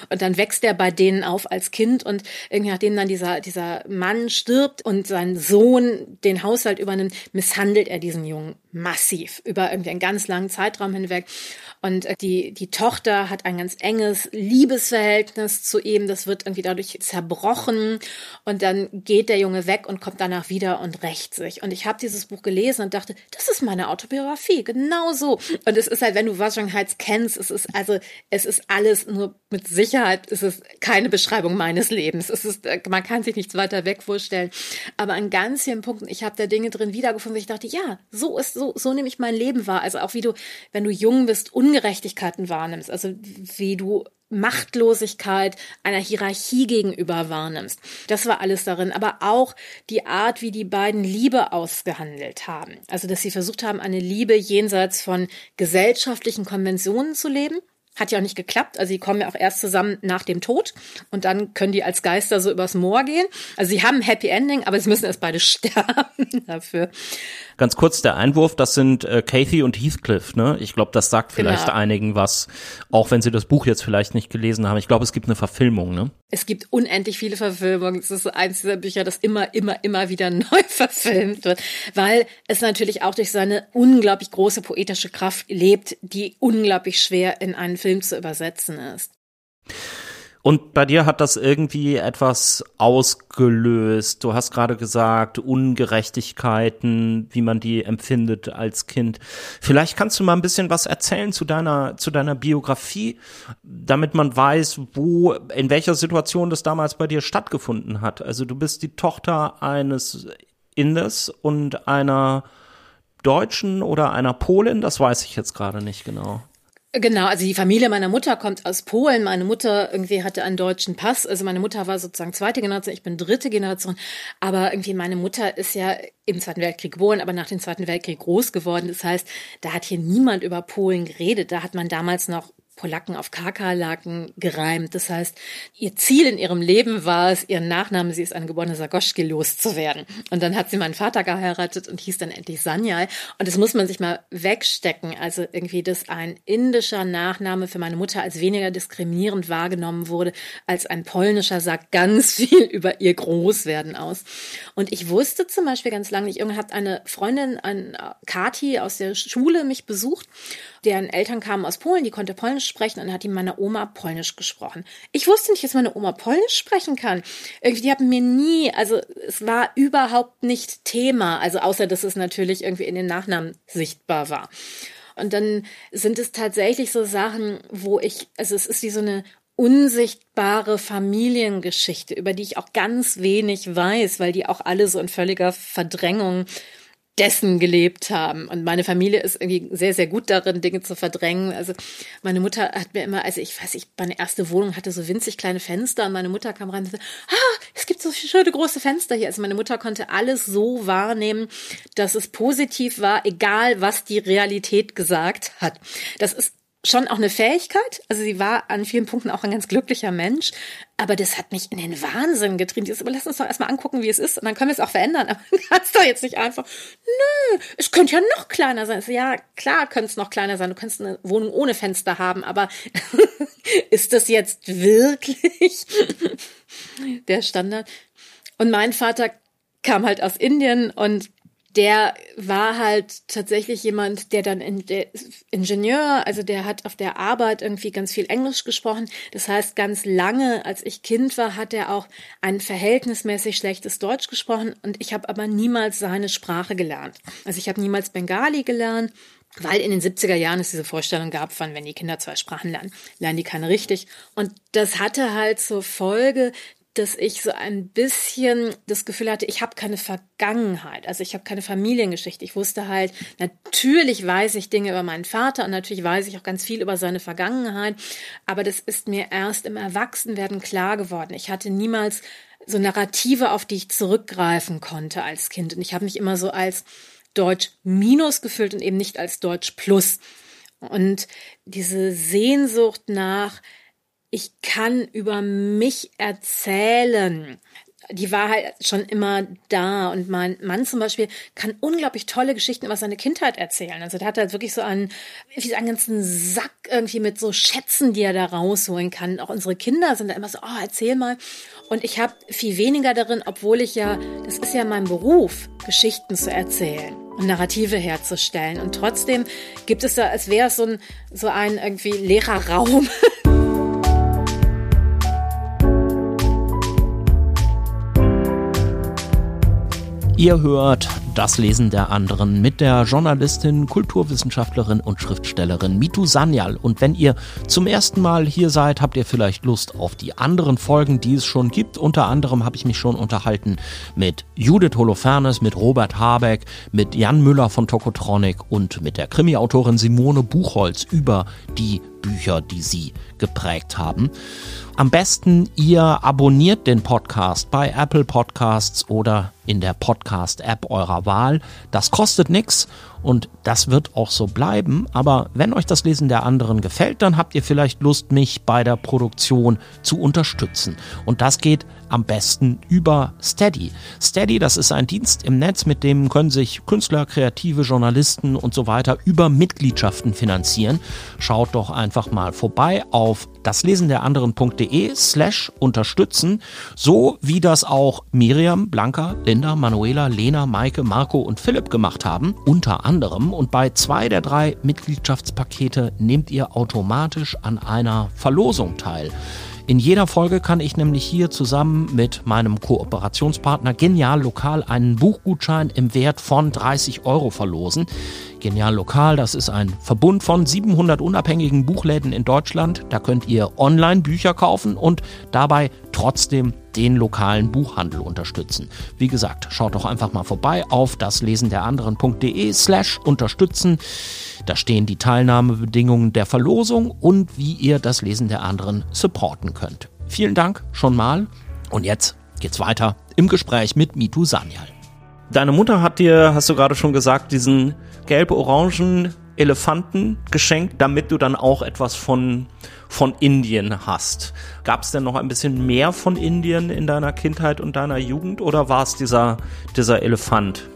Und dann wächst er bei denen auf als Kind und irgendwie nachdem dann dieser, dieser Mann stirbt und sein Sohn den Haushalt übernimmt, misshandelt er diesen Jungen massiv über irgendwie einen ganz langen Zeitraum hinweg. Und äh, die, die Tochter hat ein ganz enges Liebesverhältnis zu ihm. Das wird irgendwie dadurch zerbrochen. Und dann geht der Junge weg und kommt danach wieder und rächt sich. Und ich habe dieses Buch gelesen und dachte, das ist meine Autobiografie. Genau so. Und es ist halt, wenn du Wuthering Heights kennst, es ist also, es ist alles nur mit Sicherheit, es ist keine Beschreibung meines Lebens. Es ist, äh, man kann sich nichts weiter weg vorstellen. Aber an ganz vielen Punkten, ich habe da Dinge drin wiedergefunden, ich dachte, ja, so ist, so, so nehme ich mein Leben wahr. Also auch wie du, wenn du jung bist, Ungerechtigkeiten wahrnimmst, also wie du Machtlosigkeit einer Hierarchie gegenüber wahrnimmst. Das war alles darin. Aber auch die Art, wie die beiden Liebe ausgehandelt haben. Also, dass sie versucht haben, eine Liebe jenseits von gesellschaftlichen Konventionen zu leben. Hat ja auch nicht geklappt. Also, sie kommen ja auch erst zusammen nach dem Tod. Und dann können die als Geister so übers Moor gehen. Also, sie haben ein Happy Ending, aber sie müssen erst beide <laughs> sterben dafür. Ganz kurz der Einwurf, das sind äh, Kathy und Heathcliff, ne? Ich glaube, das sagt vielleicht genau. einigen was, auch wenn sie das Buch jetzt vielleicht nicht gelesen haben. Ich glaube, es gibt eine Verfilmung, ne? Es gibt unendlich viele Verfilmungen. Es ist eins dieser Bücher, das immer, immer, immer wieder <laughs> neu verfilmt wird, weil es natürlich auch durch seine unglaublich große poetische Kraft lebt, die unglaublich schwer in einen Film zu übersetzen ist. Und bei dir hat das irgendwie etwas ausgelöst. Du hast gerade gesagt, Ungerechtigkeiten, wie man die empfindet als Kind. Vielleicht kannst du mal ein bisschen was erzählen zu deiner, zu deiner Biografie, damit man weiß, wo, in welcher Situation das damals bei dir stattgefunden hat. Also du bist die Tochter eines Inders und einer Deutschen oder einer Polin, das weiß ich jetzt gerade nicht genau. Genau, also die Familie meiner Mutter kommt aus Polen. Meine Mutter irgendwie hatte einen deutschen Pass. Also meine Mutter war sozusagen zweite Generation, ich bin dritte Generation. Aber irgendwie meine Mutter ist ja im Zweiten Weltkrieg geboren, aber nach dem Zweiten Weltkrieg groß geworden. Das heißt, da hat hier niemand über Polen geredet. Da hat man damals noch Polacken auf Kakerlaken gereimt. Das heißt, ihr Ziel in ihrem Leben war es, ihren Nachnamen, sie ist eine geborene Sagoschki, loszuwerden. Und dann hat sie meinen Vater geheiratet und hieß dann endlich Sanyal. Und das muss man sich mal wegstecken. Also irgendwie, dass ein indischer Nachname für meine Mutter als weniger diskriminierend wahrgenommen wurde als ein polnischer, sagt ganz <laughs> viel über ihr Großwerden aus. Und ich wusste zum Beispiel ganz lange nicht, irgendwann hat eine Freundin, ein Kati aus der Schule mich besucht deren Eltern kamen aus Polen, die konnte Polnisch sprechen und hat ihm meine Oma Polnisch gesprochen. Ich wusste nicht, dass meine Oma Polnisch sprechen kann. Irgendwie, die haben mir nie, also es war überhaupt nicht Thema, also außer dass es natürlich irgendwie in den Nachnamen sichtbar war. Und dann sind es tatsächlich so Sachen, wo ich, also es ist wie so eine unsichtbare Familiengeschichte, über die ich auch ganz wenig weiß, weil die auch alle so in völliger Verdrängung dessen gelebt haben. Und meine Familie ist irgendwie sehr, sehr gut darin, Dinge zu verdrängen. Also meine Mutter hat mir immer, also ich weiß, ich, meine erste Wohnung hatte so winzig kleine Fenster und meine Mutter kam rein und sagte, ah, es gibt so schöne große Fenster hier. Also meine Mutter konnte alles so wahrnehmen, dass es positiv war, egal was die Realität gesagt hat. Das ist schon auch eine Fähigkeit. Also sie war an vielen Punkten auch ein ganz glücklicher Mensch. Aber das hat mich in den Wahnsinn getrieben. Dieses, aber lass uns doch erstmal angucken, wie es ist. Und dann können wir es auch verändern. Aber man kann es doch jetzt nicht einfach, nö, es könnte ja noch kleiner sein. So, ja, klar könnte es noch kleiner sein. Du kannst eine Wohnung ohne Fenster haben. Aber <laughs> ist das jetzt wirklich <laughs> der Standard? Und mein Vater kam halt aus Indien und der war halt tatsächlich jemand, der dann in der Ingenieur, also der hat auf der Arbeit irgendwie ganz viel Englisch gesprochen. Das heißt, ganz lange, als ich Kind war, hat er auch ein verhältnismäßig schlechtes Deutsch gesprochen und ich habe aber niemals seine Sprache gelernt. Also ich habe niemals Bengali gelernt. Weil in den 70er Jahren es diese Vorstellung gab von, wenn die Kinder zwei Sprachen lernen, lernen die keine richtig. Und das hatte halt zur Folge, dass ich so ein bisschen das Gefühl hatte, ich habe keine Vergangenheit, also ich habe keine Familiengeschichte. Ich wusste halt, natürlich weiß ich Dinge über meinen Vater und natürlich weiß ich auch ganz viel über seine Vergangenheit, aber das ist mir erst im Erwachsenwerden klar geworden. Ich hatte niemals so Narrative, auf die ich zurückgreifen konnte als Kind und ich habe mich immer so als Deutsch Minus gefühlt und eben nicht als Deutsch Plus. Und diese Sehnsucht nach ich kann über mich erzählen. Die war halt schon immer da. Und mein Mann zum Beispiel kann unglaublich tolle Geschichten über seine Kindheit erzählen. Also der hat halt wirklich so einen, wie so einen ganzen Sack irgendwie mit so Schätzen, die er da rausholen kann. Auch unsere Kinder sind da immer so, oh, erzähl mal. Und ich habe viel weniger darin, obwohl ich ja, das ist ja mein Beruf, Geschichten zu erzählen und Narrative herzustellen. Und trotzdem gibt es da, als wäre es so ein, so ein irgendwie leerer Raum. <laughs> Ihr hört das Lesen der anderen mit der Journalistin, Kulturwissenschaftlerin und Schriftstellerin Mitu Sanyal. Und wenn ihr zum ersten Mal hier seid, habt ihr vielleicht Lust auf die anderen Folgen, die es schon gibt. Unter anderem habe ich mich schon unterhalten mit Judith Holofernes, mit Robert Habeck, mit Jan Müller von Tokotronic und mit der Krimi-Autorin Simone Buchholz über die Bücher, die sie geprägt haben. Am besten ihr abonniert den Podcast bei Apple Podcasts oder in der Podcast-App eurer Wahl. Das kostet nichts und das wird auch so bleiben. Aber wenn euch das Lesen der anderen gefällt, dann habt ihr vielleicht Lust, mich bei der Produktion zu unterstützen. Und das geht am besten über Steady. Steady, das ist ein Dienst im Netz, mit dem können sich Künstler, kreative Journalisten und so weiter über Mitgliedschaften finanzieren. Schaut doch einfach mal vorbei auf daslesen der anderen.de slash unterstützen, so wie das auch Miriam, Blanca, Linda, Manuela, Lena, Maike, Marco und Philipp gemacht haben, unter anderem. Und bei zwei der drei Mitgliedschaftspakete nehmt ihr automatisch an einer Verlosung teil. In jeder Folge kann ich nämlich hier zusammen mit meinem Kooperationspartner Genial Lokal einen Buchgutschein im Wert von 30 Euro verlosen. Genial Lokal, das ist ein Verbund von 700 unabhängigen Buchläden in Deutschland. Da könnt ihr online Bücher kaufen und dabei trotzdem den lokalen Buchhandel unterstützen. Wie gesagt, schaut doch einfach mal vorbei auf daslesenderanderen.de slash unterstützen. Da stehen die Teilnahmebedingungen der Verlosung und wie ihr das Lesen der anderen supporten könnt. Vielen Dank schon mal und jetzt geht's weiter im Gespräch mit Mitu Sanyal. Deine Mutter hat dir, hast du gerade schon gesagt, diesen gelb-orangen Elefanten geschenkt, damit du dann auch etwas von, von Indien hast. Gab es denn noch ein bisschen mehr von Indien in deiner Kindheit und deiner Jugend oder war es dieser, dieser Elefant?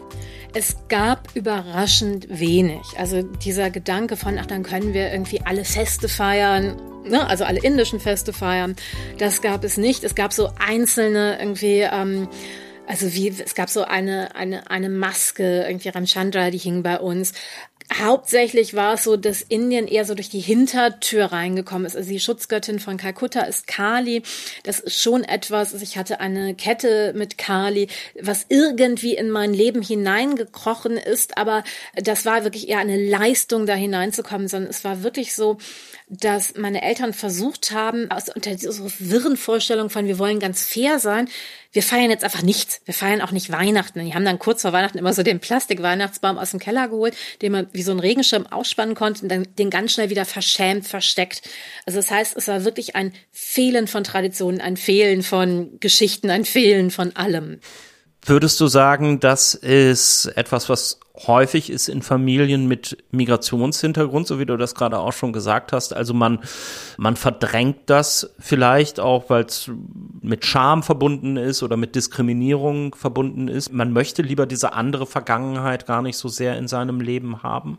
Es gab überraschend wenig. Also dieser Gedanke von, ach, dann können wir irgendwie alle Feste feiern, ne? also alle indischen Feste feiern, das gab es nicht. Es gab so einzelne irgendwie, ähm, also wie, es gab so eine, eine, eine Maske, irgendwie Ramchandra, die hing bei uns. Hauptsächlich war es so, dass Indien eher so durch die Hintertür reingekommen ist. Also die Schutzgöttin von Kalkutta ist Kali. Das ist schon etwas, also ich hatte eine Kette mit Kali, was irgendwie in mein Leben hineingekrochen ist, aber das war wirklich eher eine Leistung, da hineinzukommen, sondern es war wirklich so, dass meine Eltern versucht haben, aus, unter so wirren Vorstellungen von, wir wollen ganz fair sein, wir feiern jetzt einfach nichts. Wir feiern auch nicht Weihnachten. Die haben dann kurz vor Weihnachten immer so den Plastik-Weihnachtsbaum aus dem Keller geholt, den man wie so ein Regenschirm ausspannen konnte und dann den ganz schnell wieder verschämt versteckt. Also das heißt, es war wirklich ein Fehlen von Traditionen, ein Fehlen von Geschichten, ein Fehlen von allem. Würdest du sagen, das ist etwas, was häufig ist in Familien mit Migrationshintergrund, so wie du das gerade auch schon gesagt hast. Also man, man verdrängt das vielleicht auch, weil es mit Scham verbunden ist oder mit Diskriminierung verbunden ist. Man möchte lieber diese andere Vergangenheit gar nicht so sehr in seinem Leben haben.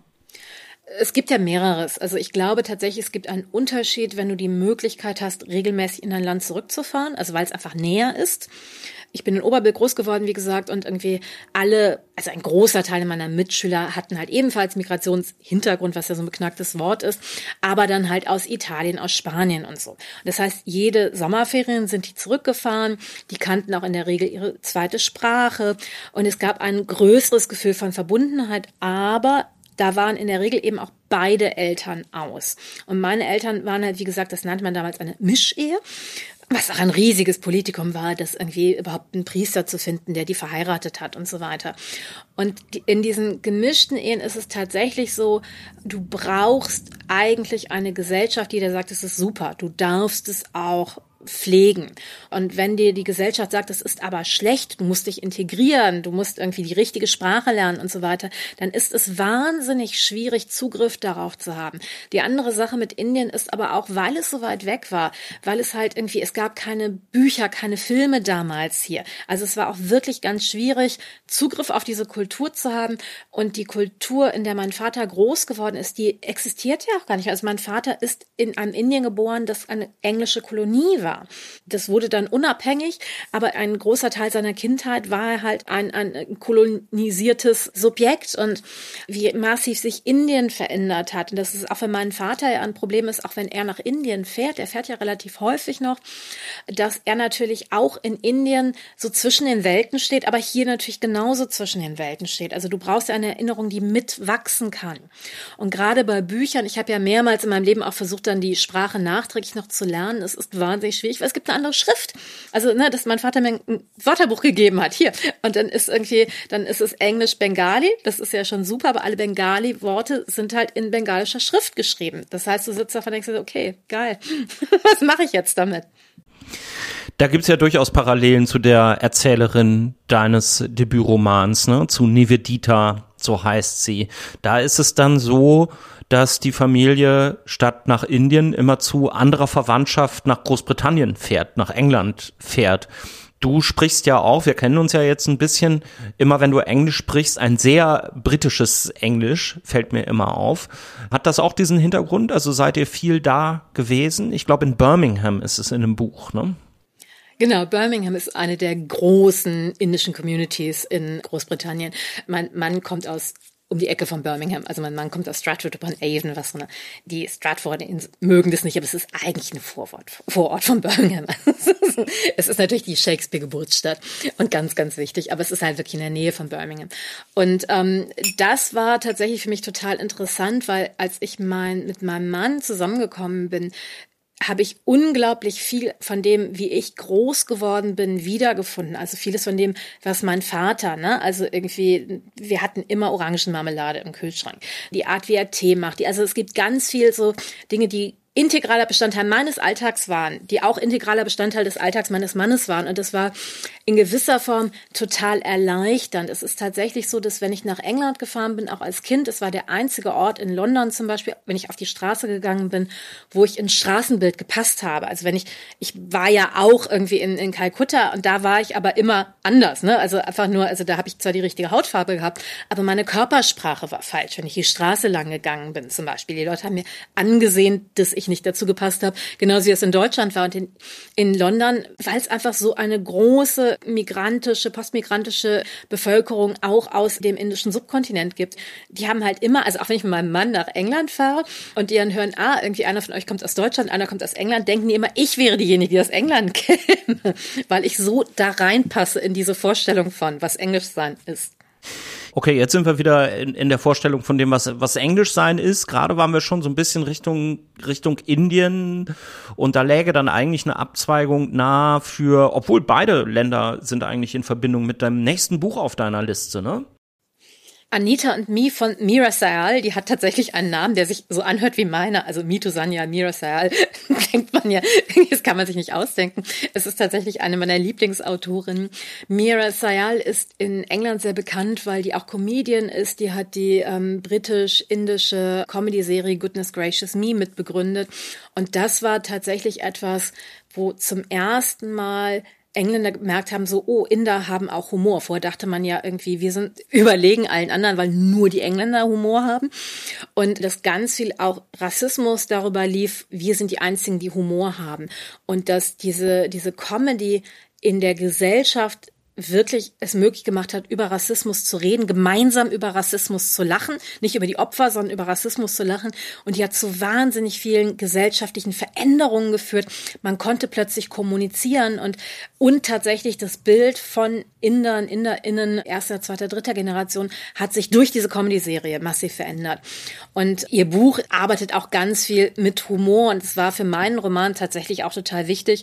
Es gibt ja mehreres. Also ich glaube tatsächlich, es gibt einen Unterschied, wenn du die Möglichkeit hast, regelmäßig in dein Land zurückzufahren, also weil es einfach näher ist ich bin in Oberbild groß geworden, wie gesagt, und irgendwie alle, also ein großer Teil meiner Mitschüler hatten halt ebenfalls Migrationshintergrund, was ja so ein beknacktes Wort ist, aber dann halt aus Italien, aus Spanien und so. Das heißt, jede Sommerferien sind die zurückgefahren, die kannten auch in der Regel ihre zweite Sprache und es gab ein größeres Gefühl von Verbundenheit, aber da waren in der Regel eben auch beide Eltern aus. Und meine Eltern waren halt, wie gesagt, das nannte man damals eine Mischehe was auch ein riesiges Politikum war, das irgendwie überhaupt einen Priester zu finden, der die verheiratet hat und so weiter. Und in diesen gemischten Ehen ist es tatsächlich so, du brauchst eigentlich eine Gesellschaft, die dir sagt, es ist super, du darfst es auch pflegen. Und wenn dir die Gesellschaft sagt, das ist aber schlecht, du musst dich integrieren, du musst irgendwie die richtige Sprache lernen und so weiter, dann ist es wahnsinnig schwierig, Zugriff darauf zu haben. Die andere Sache mit Indien ist aber auch, weil es so weit weg war, weil es halt irgendwie, es gab keine Bücher, keine Filme damals hier. Also es war auch wirklich ganz schwierig, Zugriff auf diese Kultur zu haben. Und die Kultur, in der mein Vater groß geworden ist, die existiert ja auch gar nicht. Also mein Vater ist in einem Indien geboren, das eine englische Kolonie war war. Das wurde dann unabhängig, aber ein großer Teil seiner Kindheit war er halt ein, ein kolonisiertes Subjekt und wie massiv sich Indien verändert hat. Und das ist auch für meinen Vater ein Problem ist, auch wenn er nach Indien fährt, er fährt ja relativ häufig noch, dass er natürlich auch in Indien so zwischen den Welten steht, aber hier natürlich genauso zwischen den Welten steht. Also du brauchst ja eine Erinnerung, die mitwachsen kann. Und gerade bei Büchern, ich habe ja mehrmals in meinem Leben auch versucht, dann die Sprache nachträglich noch zu lernen. Es ist wahnsinnig schwierig, weil es gibt eine andere Schrift. Also, ne, dass mein Vater mir ein Wörterbuch gegeben hat, hier. Und dann ist irgendwie, dann ist es Englisch-Bengali, das ist ja schon super, aber alle Bengali-Worte sind halt in bengalischer Schrift geschrieben. Das heißt, du sitzt davon und denkst, okay, geil, <laughs> was mache ich jetzt damit? Da gibt's ja durchaus Parallelen zu der Erzählerin deines Debütromans, ne? zu Nivedita, so heißt sie. Da ist es dann so, dass die Familie statt nach Indien immer zu anderer Verwandtschaft nach Großbritannien fährt, nach England fährt. Du sprichst ja auch, wir kennen uns ja jetzt ein bisschen, immer wenn du Englisch sprichst, ein sehr britisches Englisch, fällt mir immer auf. Hat das auch diesen Hintergrund? Also seid ihr viel da gewesen? Ich glaube, in Birmingham ist es in einem Buch, ne? Genau, Birmingham ist eine der großen indischen Communities in Großbritannien. Mein Mann kommt aus um die Ecke von Birmingham. Also mein Mann kommt aus Stratford upon Avon, was so eine, die Stratford mögen das nicht, aber es ist eigentlich ein Vorort, Vorort von Birmingham. <laughs> es ist natürlich die Shakespeare-Geburtsstadt und ganz, ganz wichtig, aber es ist halt wirklich in der Nähe von Birmingham. Und ähm, das war tatsächlich für mich total interessant, weil als ich mein, mit meinem Mann zusammengekommen bin, habe ich unglaublich viel von dem, wie ich groß geworden bin, wiedergefunden. Also vieles von dem, was mein Vater, ne, also irgendwie, wir hatten immer Orangenmarmelade im Kühlschrank. Die Art, wie er Tee macht. Die, also es gibt ganz viel so Dinge, die integraler Bestandteil meines Alltags waren, die auch integraler Bestandteil des Alltags meines Mannes waren. Und das war in gewisser Form total erleichternd. Es ist tatsächlich so, dass wenn ich nach England gefahren bin, auch als Kind, es war der einzige Ort in London zum Beispiel, wenn ich auf die Straße gegangen bin, wo ich ins Straßenbild gepasst habe. Also wenn ich, ich war ja auch irgendwie in, in Kalkutta und da war ich aber immer anders. Ne? Also einfach nur, also da habe ich zwar die richtige Hautfarbe gehabt, aber meine Körpersprache war falsch, wenn ich die Straße lang gegangen bin zum Beispiel. Die Leute haben mir angesehen, dass ich ich nicht dazu gepasst habe, genauso wie es in Deutschland war und in, in London, weil es einfach so eine große migrantische, postmigrantische Bevölkerung auch aus dem indischen Subkontinent gibt. Die haben halt immer, also auch wenn ich mit meinem Mann nach England fahre und die dann hören, ah, irgendwie einer von euch kommt aus Deutschland, einer kommt aus England, denken die immer, ich wäre diejenige, die aus England <laughs> käme, weil ich so da reinpasse in diese Vorstellung von, was Englisch sein ist. Okay, jetzt sind wir wieder in, in der Vorstellung von dem, was, was Englisch sein ist. Gerade waren wir schon so ein bisschen Richtung, Richtung Indien und da läge dann eigentlich eine Abzweigung nah für, obwohl beide Länder sind eigentlich in Verbindung mit deinem nächsten Buch auf deiner Liste, ne? Anita und Me von Mira Sayal, die hat tatsächlich einen Namen, der sich so anhört wie meiner. Also Mito Sanya, Mira Sayal, <laughs> denkt man ja, <laughs> das kann man sich nicht ausdenken. Es ist tatsächlich eine meiner Lieblingsautorinnen. Mira Sayal ist in England sehr bekannt, weil die auch Comedian ist. Die hat die ähm, britisch-indische Comedy-Serie Goodness Gracious Me mitbegründet. Und das war tatsächlich etwas, wo zum ersten Mal Engländer gemerkt haben, so, oh, Inder haben auch Humor. Vorher dachte man ja irgendwie, wir sind <laughs> überlegen allen anderen, weil nur die Engländer Humor haben. Und dass ganz viel auch Rassismus darüber lief, wir sind die Einzigen, die Humor haben. Und dass diese, diese Comedy in der Gesellschaft wirklich es möglich gemacht hat, über Rassismus zu reden, gemeinsam über Rassismus zu lachen, nicht über die Opfer, sondern über Rassismus zu lachen. Und die hat zu wahnsinnig vielen gesellschaftlichen Veränderungen geführt. Man konnte plötzlich kommunizieren und, und tatsächlich das Bild von Indern, Inderinnen erster, zweiter, dritter Generation hat sich durch diese Comedy-Serie massiv verändert. Und ihr Buch arbeitet auch ganz viel mit Humor und es war für meinen Roman tatsächlich auch total wichtig.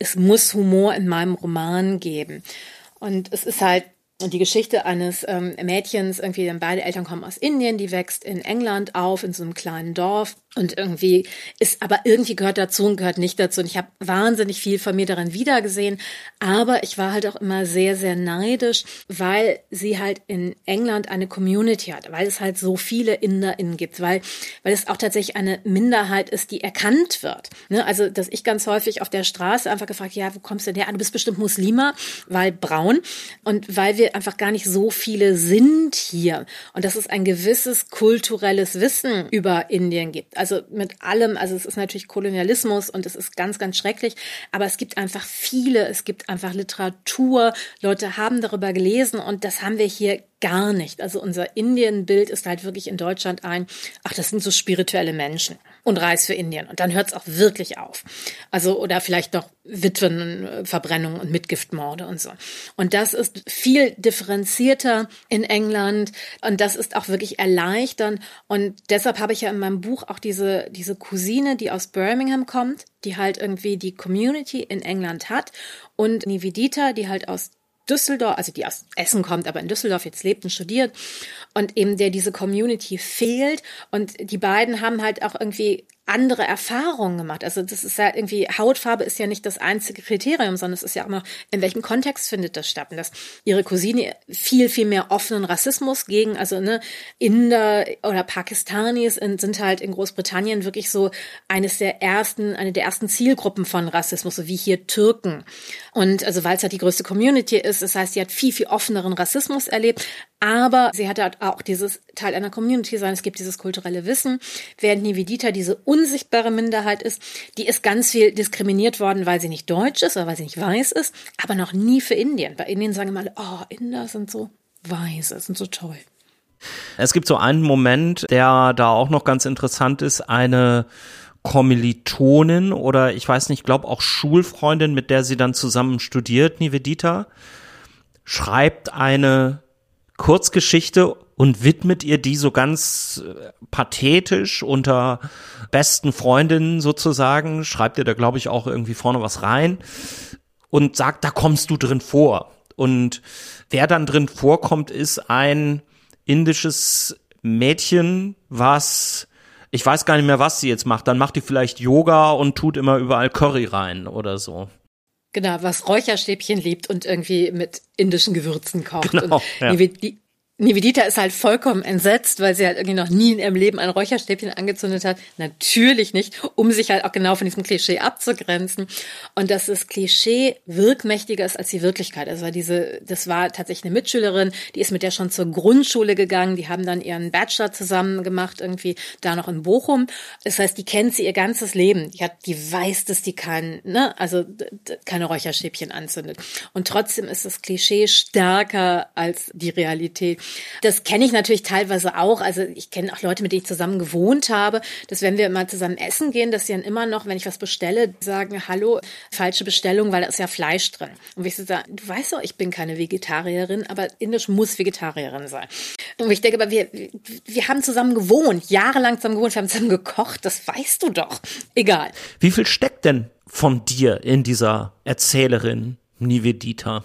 Es muss Humor in meinem Roman geben. Und es ist halt die Geschichte eines ähm, Mädchens, irgendwie, dann beide Eltern kommen aus Indien, die wächst in England auf, in so einem kleinen Dorf und irgendwie ist, aber irgendwie gehört dazu und gehört nicht dazu. Und ich habe wahnsinnig viel von mir darin wiedergesehen. Aber ich war halt auch immer sehr, sehr neidisch, weil sie halt in England eine Community hat, weil es halt so viele InderInnen gibt, weil, weil es auch tatsächlich eine Minderheit ist, die erkannt wird. Ne? Also, dass ich ganz häufig auf der Straße einfach gefragt, ja, wo kommst du denn her? Ah, du bist bestimmt Muslima, weil braun. Und weil wir einfach gar nicht so viele sind hier. Und dass es ein gewisses kulturelles Wissen über Indien gibt. Also mit allem, also es ist natürlich Kolonialismus und es ist ganz, ganz schrecklich, aber es gibt einfach viele, es gibt einfach Literatur, Leute haben darüber gelesen und das haben wir hier gar nicht. Also unser Indien-Bild ist halt wirklich in Deutschland ein, ach, das sind so spirituelle Menschen und Reis für Indien. Und dann hört es auch wirklich auf. Also, oder vielleicht noch Witwenverbrennungen und Mitgiftmorde und so. Und das ist viel differenzierter in England und das ist auch wirklich erleichternd. Und deshalb habe ich ja in meinem Buch auch diese, diese Cousine, die aus Birmingham kommt, die halt irgendwie die Community in England hat und Nivedita, die halt aus Düsseldorf, also die aus Essen kommt, aber in Düsseldorf jetzt lebt und studiert und eben der diese Community fehlt und die beiden haben halt auch irgendwie andere Erfahrungen gemacht. Also das ist ja irgendwie, Hautfarbe ist ja nicht das einzige Kriterium, sondern es ist ja auch noch, in welchem Kontext findet das statt. Und dass ihre Cousine viel, viel mehr offenen Rassismus gegen, also ne, Inder oder Pakistanis sind halt in Großbritannien wirklich so eines der ersten, eine der ersten Zielgruppen von Rassismus, so wie hier Türken. Und also weil es halt die größte Community ist, das heißt, sie hat viel, viel offeneren Rassismus erlebt, aber sie hatte halt auch dieses Teil einer Community sein, es gibt dieses kulturelle Wissen, während Nivedita diese unsichtbare Minderheit ist, die ist ganz viel diskriminiert worden, weil sie nicht deutsch ist oder weil sie nicht weiß ist, aber noch nie für Indien. Bei Indien sagen immer oh, Inder sind so weiße, sind so toll. Es gibt so einen Moment, der da auch noch ganz interessant ist, eine Kommilitonin oder ich weiß nicht, glaube auch Schulfreundin, mit der sie dann zusammen studiert, Nivedita, schreibt eine Kurzgeschichte und widmet ihr die so ganz äh, pathetisch unter besten Freundinnen sozusagen, schreibt ihr da glaube ich auch irgendwie vorne was rein und sagt, da kommst du drin vor. Und wer dann drin vorkommt, ist ein indisches Mädchen, was ich weiß gar nicht mehr, was sie jetzt macht. Dann macht die vielleicht Yoga und tut immer überall Curry rein oder so. Genau, was Räucherstäbchen liebt und irgendwie mit indischen Gewürzen kocht. Genau, und ja. die, Nivedita ist halt vollkommen entsetzt, weil sie halt irgendwie noch nie in ihrem Leben ein Räucherstäbchen angezündet hat. Natürlich nicht, um sich halt auch genau von diesem Klischee abzugrenzen. Und dass das Klischee wirkmächtiger ist als die Wirklichkeit. Also diese, das war tatsächlich eine Mitschülerin, die ist mit der schon zur Grundschule gegangen. Die haben dann ihren Bachelor zusammen gemacht, irgendwie da noch in Bochum. Das heißt, die kennt sie ihr ganzes Leben. Die hat, die weiß, dass die kein, ne, also keine Räucherstäbchen anzündet. Und trotzdem ist das Klischee stärker als die Realität. Das kenne ich natürlich teilweise auch. Also ich kenne auch Leute, mit denen ich zusammen gewohnt habe, dass wenn wir mal zusammen essen gehen, dass sie dann immer noch, wenn ich was bestelle, sagen, hallo, falsche Bestellung, weil da ist ja Fleisch drin. Und ich so sage, du weißt doch, ich bin keine Vegetarierin, aber Indisch muss Vegetarierin sein. Und ich denke, aber wir, wir haben zusammen gewohnt, jahrelang zusammen gewohnt, wir haben zusammen gekocht, das weißt du doch. Egal. Wie viel steckt denn von dir in dieser Erzählerin Nivedita?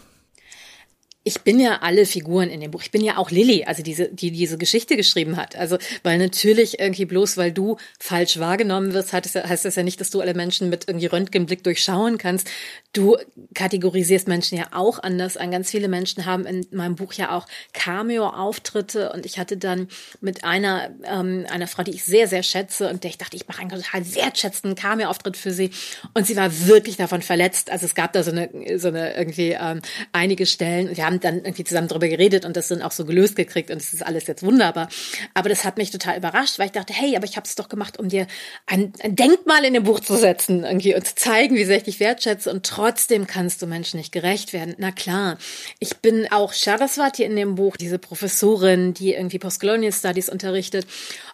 Ich bin ja alle Figuren in dem Buch. Ich bin ja auch Lilly, also diese, die diese Geschichte geschrieben hat. Also, weil natürlich irgendwie bloß, weil du falsch wahrgenommen wirst, heißt das, ja nicht, dass du alle Menschen mit irgendwie Röntgenblick durchschauen kannst. Du kategorisierst Menschen ja auch anders an. Ganz viele Menschen haben in meinem Buch ja auch Cameo-Auftritte und ich hatte dann mit einer, ähm, einer Frau, die ich sehr, sehr schätze und der ich dachte, ich mache einen total wertschätzenden Cameo-Auftritt für sie und sie war wirklich davon verletzt. Also es gab da so eine, so eine irgendwie ähm, einige Stellen. Wir haben haben dann irgendwie zusammen darüber geredet und das dann auch so gelöst gekriegt und es ist alles jetzt wunderbar. Aber das hat mich total überrascht, weil ich dachte, hey, aber ich habe es doch gemacht, um dir ein, ein, Denkmal in dem Buch zu setzen irgendwie und zu zeigen, wie sehr ich dich wertschätze und trotzdem kannst du Menschen nicht gerecht werden. Na klar, ich bin auch Sharaswati in dem Buch, diese Professorin, die irgendwie Postcolonial Studies unterrichtet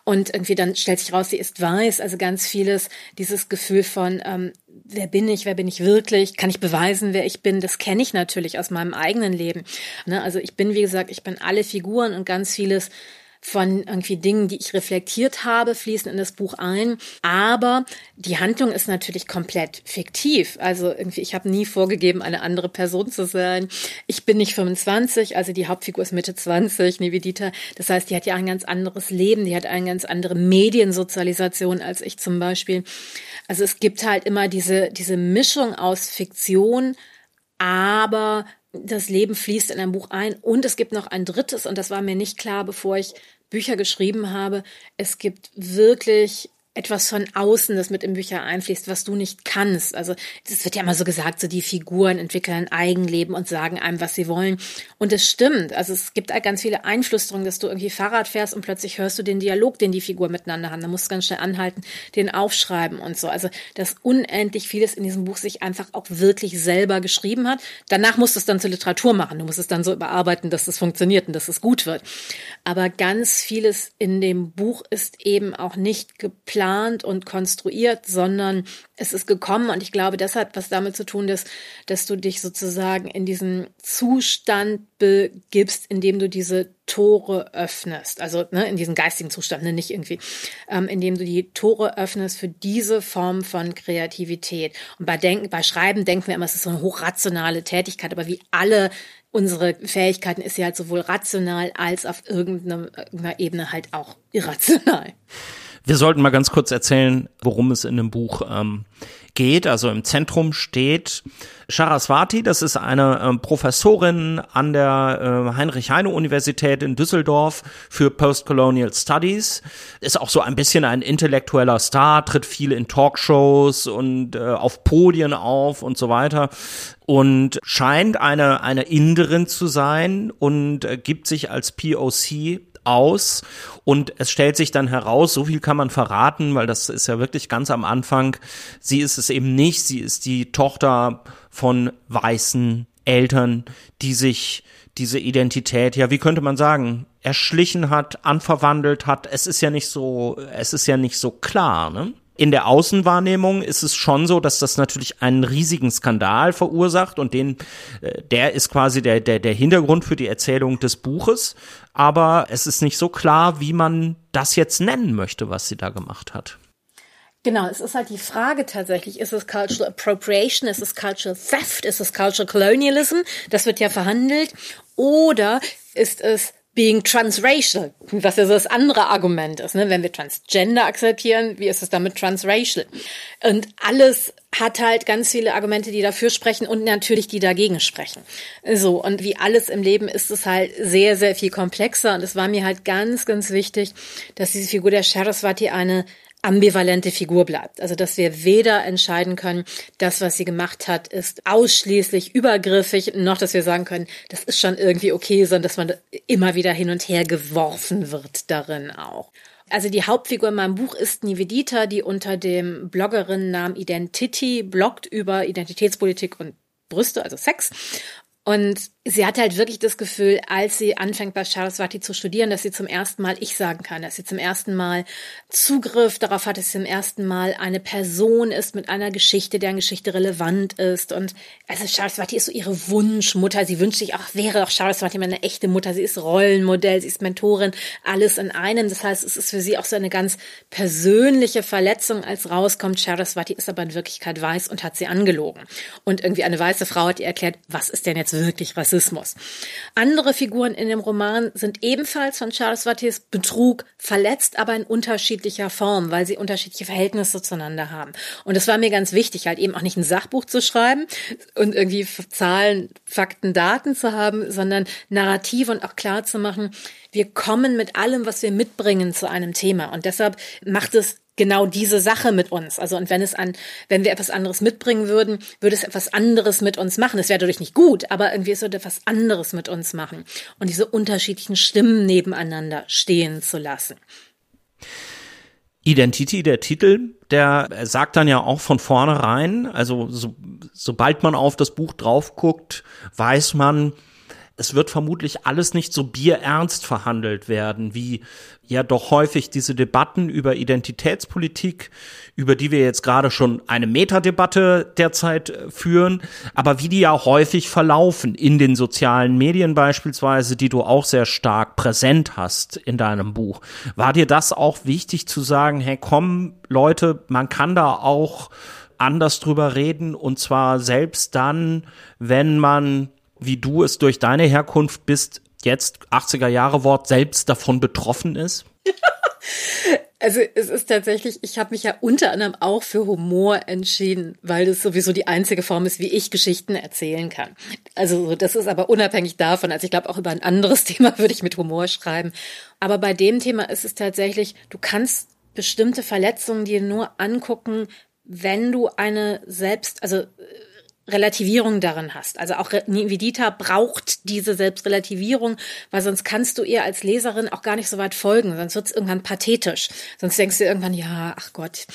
und irgendwie dann stellt sich raus, sie ist weiß, also ganz vieles, dieses Gefühl von, ähm, wer bin ich, wer bin ich wirklich, kann ich beweisen, wer ich bin, das kenne ich natürlich aus meinem eigenen Leben. Ne? Also ich bin, wie gesagt, ich bin alle Figuren und ganz vieles von irgendwie Dingen, die ich reflektiert habe, fließen in das Buch ein. Aber die Handlung ist natürlich komplett fiktiv. Also irgendwie, ich habe nie vorgegeben, eine andere Person zu sein. Ich bin nicht 25, also die Hauptfigur ist Mitte 20, Nivedita. Das heißt, die hat ja ein ganz anderes Leben, die hat eine ganz andere Mediensozialisation als ich zum Beispiel. Also es gibt halt immer diese, diese Mischung aus Fiktion, aber das Leben fließt in ein Buch ein. Und es gibt noch ein drittes, und das war mir nicht klar, bevor ich Bücher geschrieben habe. Es gibt wirklich etwas von außen, das mit in Bücher einfließt, was du nicht kannst. Also es wird ja immer so gesagt, so die Figuren entwickeln Eigenleben und sagen einem, was sie wollen. Und es stimmt. Also es gibt halt ganz viele Einflüsterungen, dass du irgendwie Fahrrad fährst und plötzlich hörst du den Dialog, den die Figur miteinander haben. Da musst du ganz schnell anhalten, den aufschreiben und so. Also dass unendlich vieles in diesem Buch sich einfach auch wirklich selber geschrieben hat. Danach musst du es dann zur Literatur machen. Du musst es dann so überarbeiten, dass es funktioniert und dass es gut wird. Aber ganz vieles in dem Buch ist eben auch nicht geplant geplant und konstruiert, sondern es ist gekommen und ich glaube, das hat was damit zu tun, dass, dass du dich sozusagen in diesen Zustand begibst, in dem du diese Tore öffnest. Also ne, in diesen geistigen Zustand, ne, nicht irgendwie, ähm, indem du die Tore öffnest für diese Form von Kreativität. Und bei Denken, bei Schreiben denken wir immer, es ist so eine hochrationale Tätigkeit, aber wie alle unsere Fähigkeiten ist sie halt sowohl rational als auf irgendeiner, irgendeiner Ebene halt auch irrational. Wir sollten mal ganz kurz erzählen, worum es in dem Buch ähm, geht. Also im Zentrum steht Saraswati, das ist eine ähm, Professorin an der äh, Heinrich-Heine-Universität in Düsseldorf für Postcolonial Studies. Ist auch so ein bisschen ein intellektueller Star, tritt viel in Talkshows und äh, auf Podien auf und so weiter und scheint eine, eine Inderin zu sein und äh, gibt sich als POC aus und es stellt sich dann heraus, so viel kann man verraten, weil das ist ja wirklich ganz am Anfang, sie ist es eben nicht, sie ist die Tochter von weißen Eltern, die sich diese Identität, ja, wie könnte man sagen, erschlichen hat, anverwandelt hat. Es ist ja nicht so, es ist ja nicht so klar, ne? In der Außenwahrnehmung ist es schon so, dass das natürlich einen riesigen Skandal verursacht und den, äh, der ist quasi der, der, der Hintergrund für die Erzählung des Buches. Aber es ist nicht so klar, wie man das jetzt nennen möchte, was sie da gemacht hat. Genau, es ist halt die Frage tatsächlich, ist es Cultural Appropriation, ist es Cultural Theft, ist es Cultural Colonialism, das wird ja verhandelt, oder ist es being transracial, was ja so das andere Argument ist, ne? wenn wir Transgender akzeptieren, wie ist es damit transracial? Und alles hat halt ganz viele Argumente, die dafür sprechen und natürlich die dagegen sprechen. So, und wie alles im Leben ist es halt sehr, sehr viel komplexer und es war mir halt ganz, ganz wichtig, dass diese Figur der Saraswati eine ambivalente Figur bleibt. Also dass wir weder entscheiden können, das, was sie gemacht hat, ist ausschließlich übergriffig, noch dass wir sagen können, das ist schon irgendwie okay, sondern dass man immer wieder hin und her geworfen wird darin auch. Also die Hauptfigur in meinem Buch ist Nivedita, die unter dem Bloggerinnennamen Identity bloggt über Identitätspolitik und Brüste, also Sex. Und sie hat halt wirklich das Gefühl, als sie anfängt bei Saraswati zu studieren, dass sie zum ersten Mal ich sagen kann, dass sie zum ersten Mal Zugriff darauf hat, dass sie zum ersten Mal eine Person ist mit einer Geschichte, deren Geschichte relevant ist. Und also Saraswati ist so ihre Wunschmutter. Sie wünscht sich, ach, wäre doch Saraswati meine echte Mutter. Sie ist Rollenmodell, sie ist Mentorin, alles in einem. Das heißt, es ist für sie auch so eine ganz persönliche Verletzung, als rauskommt, Saraswati ist aber in Wirklichkeit weiß und hat sie angelogen. Und irgendwie eine weiße Frau hat ihr erklärt, was ist denn jetzt wirklich Rassismus? Rassismus. Andere Figuren in dem Roman sind ebenfalls von Charles Wattiers Betrug verletzt, aber in unterschiedlicher Form, weil sie unterschiedliche Verhältnisse zueinander haben. Und es war mir ganz wichtig, halt eben auch nicht ein Sachbuch zu schreiben und irgendwie Zahlen, Fakten, Daten zu haben, sondern Narrative und auch klar zu machen, wir kommen mit allem, was wir mitbringen zu einem Thema. Und deshalb macht es genau diese Sache mit uns. Also und wenn es an, wenn wir etwas anderes mitbringen würden, würde es etwas anderes mit uns machen. Es wäre dadurch nicht gut, aber irgendwie es würde etwas anderes mit uns machen. Und diese unterschiedlichen Stimmen nebeneinander stehen zu lassen. Identity, der Titel, der sagt dann ja auch von vornherein, also so, sobald man auf das Buch drauf guckt, weiß man, es wird vermutlich alles nicht so bierernst verhandelt werden, wie ja doch häufig diese Debatten über Identitätspolitik, über die wir jetzt gerade schon eine Metadebatte derzeit äh, führen, aber wie die ja häufig verlaufen in den sozialen Medien beispielsweise, die du auch sehr stark präsent hast in deinem Buch. War dir das auch wichtig zu sagen, hey komm Leute, man kann da auch anders drüber reden und zwar selbst dann, wenn man wie du es durch deine Herkunft bist, jetzt 80er Jahre Wort selbst davon betroffen ist? <laughs> Also es ist tatsächlich, ich habe mich ja unter anderem auch für Humor entschieden, weil das sowieso die einzige Form ist, wie ich Geschichten erzählen kann. Also das ist aber unabhängig davon. Also ich glaube auch über ein anderes <laughs> Thema würde ich mit Humor schreiben. Aber bei dem Thema ist es tatsächlich, du kannst bestimmte Verletzungen dir nur angucken, wenn du eine selbst, also Relativierung darin hast. Also auch Nivedita braucht diese Selbstrelativierung, weil sonst kannst du ihr als Leserin auch gar nicht so weit folgen. Sonst wird es irgendwann pathetisch. Sonst denkst du irgendwann, ja, ach Gott.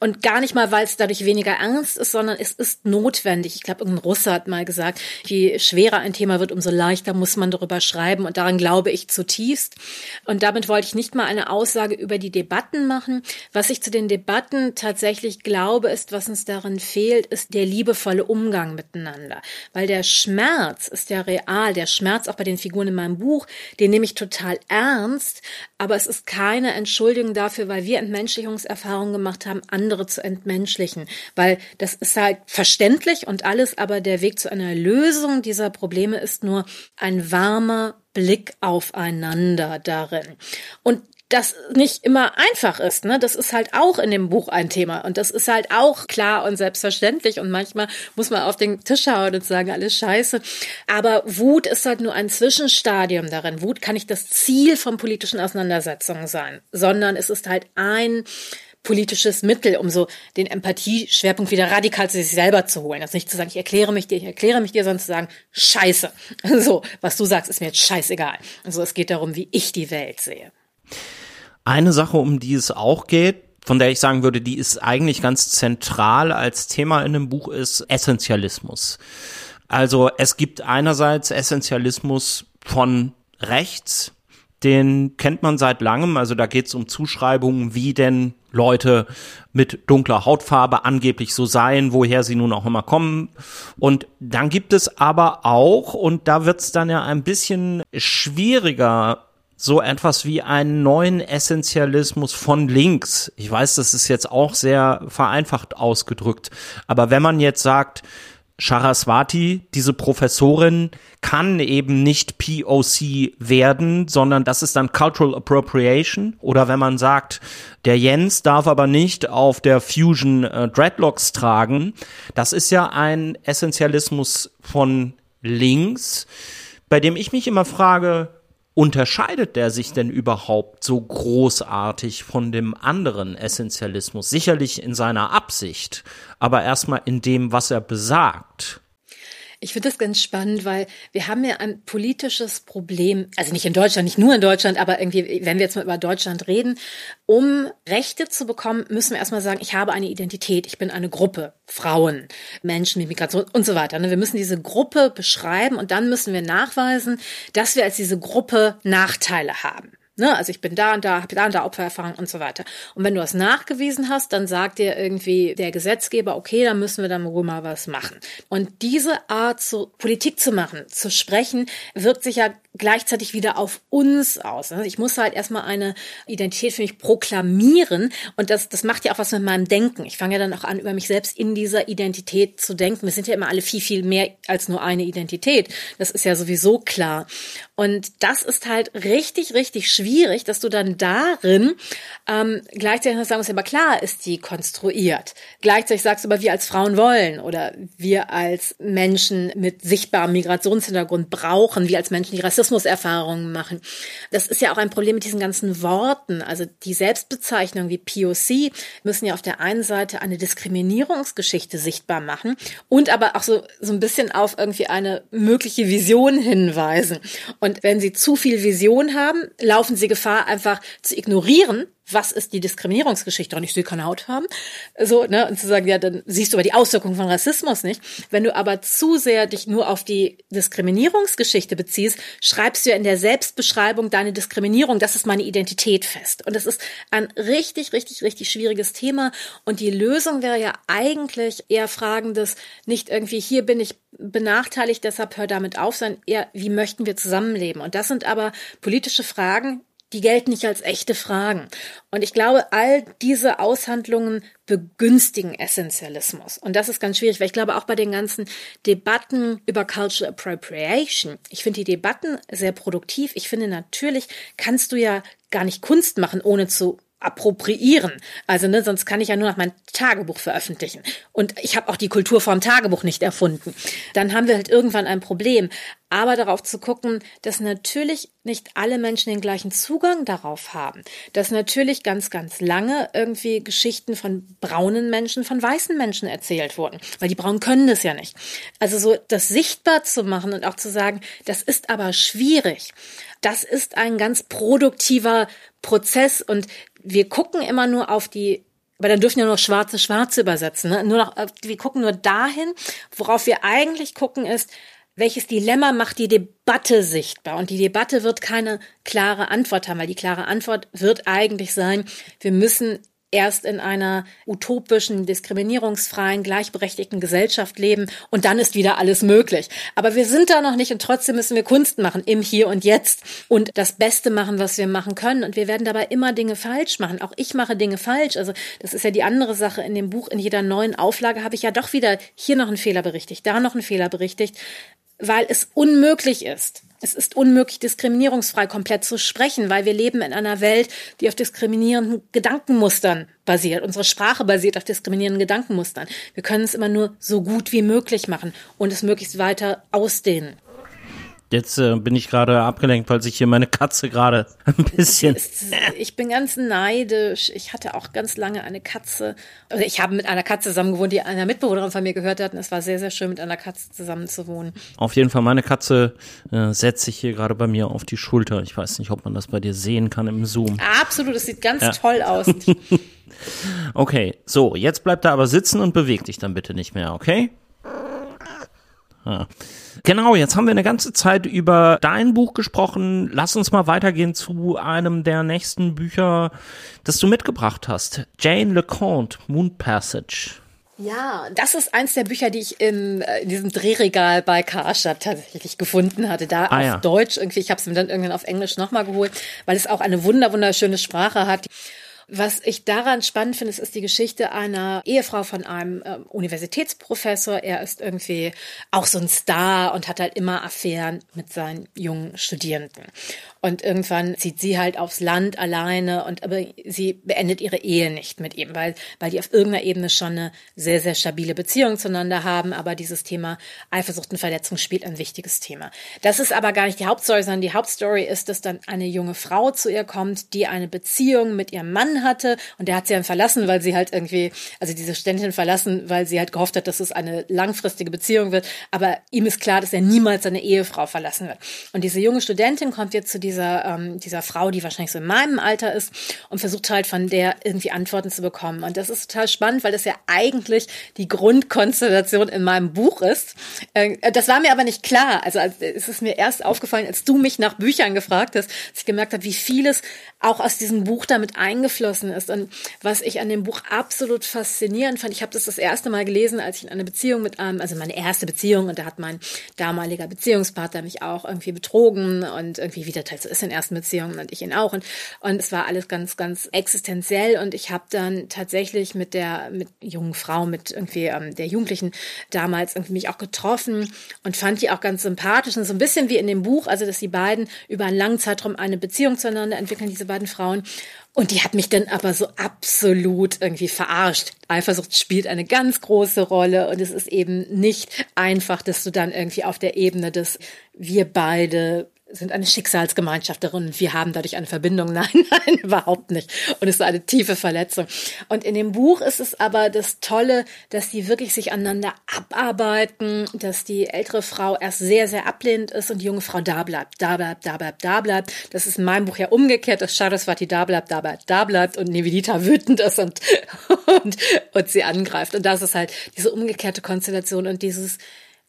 Und gar nicht mal, weil es dadurch weniger ernst ist, sondern es ist notwendig. Ich glaube, irgendein Russe hat mal gesagt, je schwerer ein Thema wird, umso leichter muss man darüber schreiben. Und daran glaube ich zutiefst. Und damit wollte ich nicht mal eine Aussage über die Debatten machen. Was ich zu den Debatten tatsächlich glaube, ist, was uns darin fehlt, ist der liebevolle Umgang Umgang miteinander. Weil der Schmerz ist ja real, der Schmerz auch bei den Figuren in meinem Buch, den nehme ich total ernst, aber es ist keine Entschuldigung dafür, weil wir Entmenschlichungserfahrungen gemacht haben, andere zu entmenschlichen. Weil das ist halt verständlich und alles, aber der Weg zu einer Lösung dieser Probleme ist nur ein warmer Blick aufeinander darin. Und das nicht immer einfach ist. Ne? Das ist halt auch in dem Buch ein Thema und das ist halt auch klar und selbstverständlich und manchmal muss man auf den Tisch hauen und sagen, alles scheiße. Aber Wut ist halt nur ein Zwischenstadium darin. Wut kann nicht das Ziel von politischen Auseinandersetzungen sein, sondern es ist halt ein politisches Mittel, um so den Empathieschwerpunkt wieder radikal zu sich selber zu holen. Also nicht zu sagen, ich erkläre mich dir, ich erkläre mich dir, sondern zu sagen, scheiße. <laughs> So, was du sagst, ist mir jetzt scheißegal. Also es geht darum, wie ich die Welt sehe. Eine Sache, um die es auch geht, von der ich sagen würde, die ist eigentlich ganz zentral als Thema in dem Buch, ist Essentialismus. Also es gibt einerseits Essentialismus von rechts, den kennt man seit langem. Also da geht es um Zuschreibungen, wie denn Leute mit dunkler Hautfarbe angeblich so seien, woher sie nun auch immer kommen. Und dann gibt es aber auch, und da wird es dann ja ein bisschen schwieriger so etwas wie einen neuen Essentialismus von links. Ich weiß, das ist jetzt auch sehr vereinfacht ausgedrückt, aber wenn man jetzt sagt, Saraswati, diese Professorin, kann eben nicht POC werden, sondern das ist dann Cultural Appropriation. Oder wenn man sagt, der Jens darf aber nicht auf der Fusion äh, Dreadlocks tragen, das ist ja ein Essentialismus von links, bei dem ich mich immer frage, unterscheidet der sich denn überhaupt so großartig von dem anderen Essentialismus? Sicherlich in seiner Absicht, aber erstmal in dem, was er besagt. Ich finde das ganz spannend, weil wir haben ja ein politisches Problem, also nicht in Deutschland, nicht nur in Deutschland, aber irgendwie, wenn wir jetzt mal über Deutschland reden, um Rechte zu bekommen, müssen wir erstmal sagen, ich habe eine Identität, ich bin eine Gruppe, Frauen, Menschen mit Migration und so weiter. Ne? Wir müssen diese Gruppe beschreiben und dann müssen wir nachweisen, dass wir als diese Gruppe Nachteile haben. Ne? Also ich bin da und da, habe da und da Opfererfahrung und so weiter. Und wenn du das nachgewiesen hast, dann sagt dir irgendwie der Gesetzgeber, okay, dann müssen wir dann wohl mal was machen. Und diese Art, so Politik zu machen, zu sprechen, wirkt sich ja gleichzeitig wieder auf uns aus. Also ich muss halt erstmal eine Identität für mich proklamieren und das, das macht ja auch was mit meinem Denken. Ich fange ja dann auch an, über mich selbst in dieser Identität zu denken. Wir sind ja immer alle viel, viel mehr als nur eine Identität. Das ist ja sowieso klar. Und das ist halt richtig, richtig schwierig, dass du dann darin ähm, gleichzeitig sagen musst, aber klar ist die konstruiert. Gleichzeitig sagst du aber, wir als Frauen wollen oder wir als Menschen mit sichtbarem Migrationshintergrund brauchen, wir als Menschen, die Rassismus Rassismuserfahrungen machen. Das ist ja auch ein Problem mit diesen ganzen Worten. Also die Selbstbezeichnung wie POC müssen ja auf der einen Seite eine Diskriminierungsgeschichte sichtbar machen und aber auch so, so ein bisschen auf irgendwie eine mögliche Vision hinweisen. Und wenn sie zu viel Vision haben, laufen sie Gefahr, einfach zu ignorieren, was ist die Diskriminierungsgeschichte und ich will keine Haut haben. So, ne, und zu sagen, ja, dann siehst du aber die Auswirkungen von Rassismus nicht. Wenn du aber zu sehr dich nur auf die Diskriminierungsgeschichte beziehst, schreibst du ja in der Selbstbeschreibung deine Diskriminierung, das ist meine Identität fest. Und das ist ein richtig, richtig, richtig schwieriges Thema. Und die Lösung wäre ja eigentlich eher fragendes, nicht irgendwie, hier bin ich benachteiligt, deshalb hör damit auf, sondern eher, wie möchten wir zusammenleben? Und das sind aber politische Fragen, die gelten nicht als echte Fragen. Und ich glaube, all diese Aushandlungen begünstigen Essentialismus. Und das ist ganz schwierig, weil ich glaube auch bei den ganzen Debatten über Cultural Appropriation, ich finde die Debatten sehr produktiv. Ich finde natürlich kannst du ja gar nicht Kunst machen, ohne zu appropriieren. Also ne, sonst kann ich ja nur noch mein Tagebuch veröffentlichen. Und ich habe auch die Kulturform Tagebuch nicht erfunden. Dann haben wir halt irgendwann ein Problem. Aber darauf zu gucken, dass natürlich nicht alle Menschen den gleichen Zugang darauf haben. Dass natürlich ganz, ganz lange irgendwie Geschichten von braunen Menschen, von weißen Menschen erzählt wurden. Weil die Braunen können das ja nicht. Also so das sichtbar zu machen und auch zu sagen, das ist aber schwierig. Das ist ein ganz produktiver Prozess und wir gucken immer nur auf die aber dann dürfen ja nur schwarze Schwarze übersetzen. Ne? Nur noch, wir gucken nur dahin, worauf wir eigentlich gucken ist, welches Dilemma macht die Debatte sichtbar? Und die Debatte wird keine klare Antwort haben, weil die klare Antwort wird eigentlich sein, wir müssen erst in einer utopischen, diskriminierungsfreien, gleichberechtigten Gesellschaft leben und dann ist wieder alles möglich. Aber wir sind da noch nicht und trotzdem müssen wir Kunst machen im Hier und Jetzt und das Beste machen, was wir machen können. Und wir werden dabei immer Dinge falsch machen. Auch ich mache Dinge falsch. Also das ist ja die andere Sache in dem Buch. In jeder neuen Auflage habe ich ja doch wieder hier noch einen Fehler berichtigt, da noch einen Fehler berichtigt, weil es unmöglich ist es ist unmöglich, diskriminierungsfrei komplett zu sprechen, weil wir leben in einer Welt, die auf diskriminierenden Gedankenmustern basiert. Unsere Sprache basiert auf diskriminierenden Gedankenmustern. Wir können es immer nur so gut wie möglich machen und es möglichst weiter ausdehnen. Jetzt äh, bin ich gerade abgelenkt, weil sich hier meine Katze gerade <laughs> ein bisschen. Ich bin ganz neidisch. Ich hatte auch ganz lange eine Katze. Also ich habe mit einer Katze zusammen gewohnt, die einer Mitbewohnerin von mir gehört hat. Und es war sehr, sehr schön, mit einer Katze zusammen zu wohnen. Auf jeden Fall, meine Katze äh, setzt sich hier gerade bei mir auf die Schulter. Ich weiß nicht, ob man das bei dir sehen kann im Zoom. Absolut, es sieht ganz ja. toll aus. <laughs> okay, so, jetzt bleibt er aber sitzen und bewegt dich dann bitte nicht mehr, okay? Genau, jetzt haben wir eine ganze Zeit über dein Buch gesprochen. Lass uns mal weitergehen zu einem der nächsten Bücher, das du mitgebracht hast. Jane LeConte, Moon Passage. Ja, das ist eins der Bücher, die ich in, äh, in diesem Drehregal bei Karstadt tatsächlich gefunden hatte. Da ah, auf ja. Deutsch irgendwie. Ich habe es mir dann irgendwann auf Englisch nochmal geholt, weil es auch eine wunder wunderschöne Sprache hat. Was ich daran spannend finde, ist die Geschichte einer Ehefrau von einem äh, Universitätsprofessor. Er ist irgendwie auch so ein Star und hat halt immer Affären mit seinen jungen Studierenden. Und irgendwann zieht sie halt aufs Land alleine und aber sie beendet ihre Ehe nicht mit ihm, weil, weil die auf irgendeiner Ebene schon eine sehr, sehr stabile Beziehung zueinander haben. Aber dieses Thema Eifersucht und Verletzung spielt ein wichtiges Thema. Das ist aber gar nicht die Hauptstory, sondern die Hauptstory ist, dass dann eine junge Frau zu ihr kommt, die eine Beziehung mit ihrem Mann Hatte und der hat sie dann verlassen, weil sie halt irgendwie, also diese Studentin verlassen, weil sie halt gehofft hat, dass es eine langfristige Beziehung wird. Aber ihm ist klar, dass er niemals seine Ehefrau verlassen wird. Und diese junge Studentin kommt jetzt zu dieser, ähm, dieser Frau, die wahrscheinlich so in meinem Alter ist und versucht halt von der irgendwie Antworten zu bekommen. Und das ist total spannend, weil das ja eigentlich die Grundkonstellation in meinem Buch ist. Äh, das war mir aber nicht klar. Also es ist mir erst aufgefallen, als du mich nach Büchern gefragt hast, dass ich gemerkt habe, wie vieles auch aus diesem Buch damit eingeflossen ist. Und was ich an dem Buch absolut faszinierend fand, ich habe das das erste Mal gelesen, als ich in einer Beziehung mit einem, also meine erste Beziehung, und da hat mein damaliger Beziehungspartner mich auch irgendwie betrogen und irgendwie wieder teils ist in ersten Beziehungen und ich ihn auch. Und, und es war alles ganz, ganz existenziell. Und ich habe dann tatsächlich mit der mit jungen Frau, mit irgendwie ähm, der Jugendlichen damals irgendwie mich auch getroffen und fand die auch ganz sympathisch und so ein bisschen wie in dem Buch, also dass die beiden über einen langen Zeitraum eine Beziehung zueinander entwickeln, diese beiden Frauen. Und die hat mich dann aber so absolut irgendwie verarscht. Eifersucht spielt eine ganz große Rolle und es ist eben nicht einfach, dass du dann irgendwie auf der Ebene des wir beide sind eine Schicksalsgemeinschaft darin wir haben dadurch eine Verbindung. <laughs> Nein, nein, überhaupt nicht. Und es ist eine tiefe Verletzung. Und in dem Buch ist es aber das Tolle, dass die wirklich sich aneinander abarbeiten, dass die ältere Frau erst sehr, sehr ablehnend ist und die junge Frau da bleibt, da bleibt, da bleibt, da bleibt. Das ist in meinem Buch ja umgekehrt, dass Saraswati da bleibt, da bleibt, da bleibt und Nivedita wütend ist und, <laughs> und, und sie angreift. Und das ist halt diese umgekehrte Konstellation und dieses,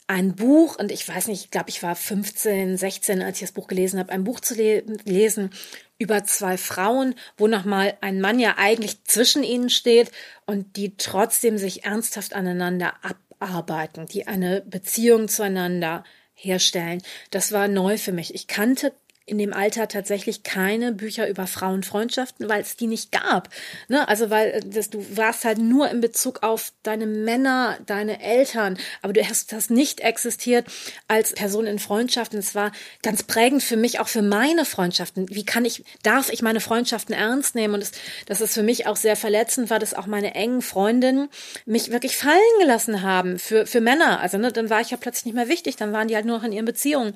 ein Buch, und ich weiß nicht, ich glaube, ich war 15, 16, als ich das Buch gelesen habe, ein Buch zu le lesen über zwei Frauen, wo nochmal ein Mann ja eigentlich zwischen ihnen steht und die trotzdem sich ernsthaft aneinander abarbeiten, die eine Beziehung zueinander herstellen. Das war neu für mich. Ich kannte in dem Alter tatsächlich keine Bücher über Frauenfreundschaften, weil es die nicht gab. Ne? Also weil äh, das, du warst halt nur in Bezug auf deine Männer, deine Eltern, aber du hast das nicht existiert als Person in Freundschaften. Es war ganz prägend für mich, auch für meine Freundschaften. Wie kann ich, darf ich meine Freundschaften ernst nehmen? Und das, das ist für mich auch sehr verletzend war, dass auch meine engen Freundinnen mich wirklich fallen gelassen haben für, für Männer. Also ne, dann war ich ja plötzlich nicht mehr wichtig, dann waren die halt nur noch in ihren Beziehungen.